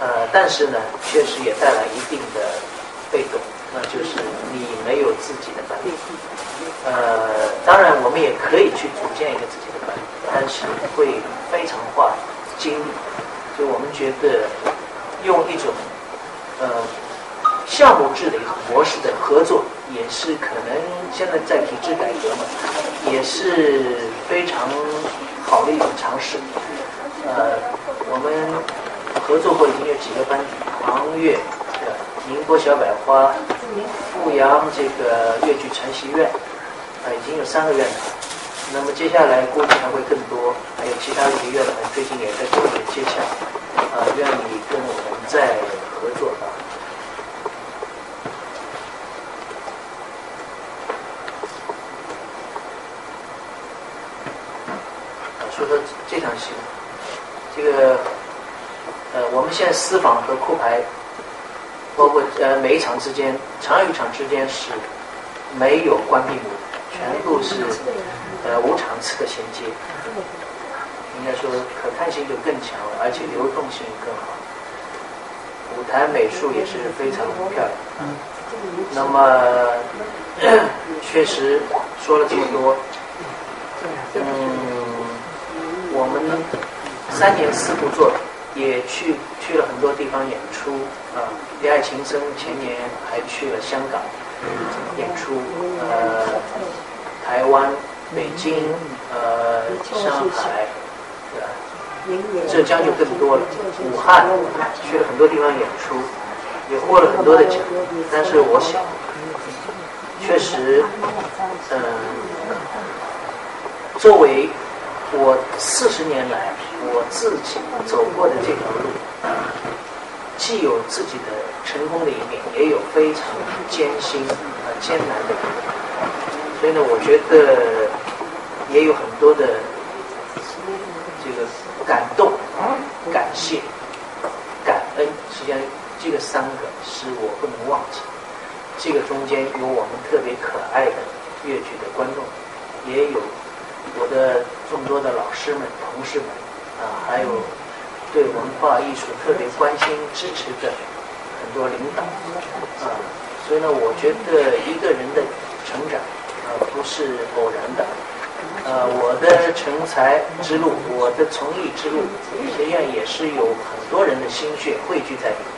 呃，但是呢，确实也带来一定的被动，那就是你没有自己的班底。呃，当然我们也可以去组建一个自己的班，但是会非常花精力。就我们觉得用一种呃项目制的一个模式的合作，也是可能现在在体制改革嘛，也是非常好的一种尝试。呃，我们合作过已经有几个班底，黄月的宁波小百花，阜阳这个越剧传习院，啊，已经有三个院团。那么接下来估计还会更多，还有其他几个院团最近也在跟我们接洽，啊，愿意跟我们再合作啊。说说这场戏。这个，呃，我们现在私房和库牌，包括呃每一场之间，场与场之间是没有关闭幕，全部是呃无场次的衔接，应该说可看性就更强了，而且流动性更好，舞台美术也是非常漂亮。那么 确实说了这么多，嗯，我们呢。三年四部作品，也去去了很多地方演出啊。《爱情深》前年还去了香港演出，呃，台湾北京、呃上海，对？浙江就更多了，武汉去了很多地方演出，也获了很多的奖。但是我想，确实，嗯、作为我四十年来我自己走过的这条路，既有自己的成功的一面，也有非常艰辛、和艰难的一面。所以呢，我觉得也有很多的这个感动、感谢、感恩，实际上这个三个是我不能忘记。这个中间有我们特别可爱的越剧的观众，也有我的众多的老师们、同事们，啊，还有对文化艺术特别关心、支持的很多领导，啊，所以呢，我觉得一个人的成长，啊，不是偶然的。呃，我的成才之路，我的从艺之路，学院也是有很多人的心血汇聚在里面。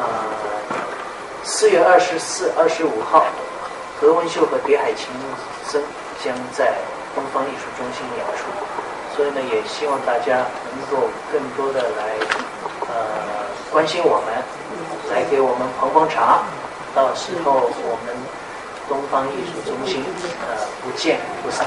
啊、四月二十四、二十五号，何文秀和别海琴生将在东方艺术中心演出，所以呢，也希望大家能够更多的来呃关心我们，来给我们捧捧场，到时候我们东方艺术中心呃不见不散。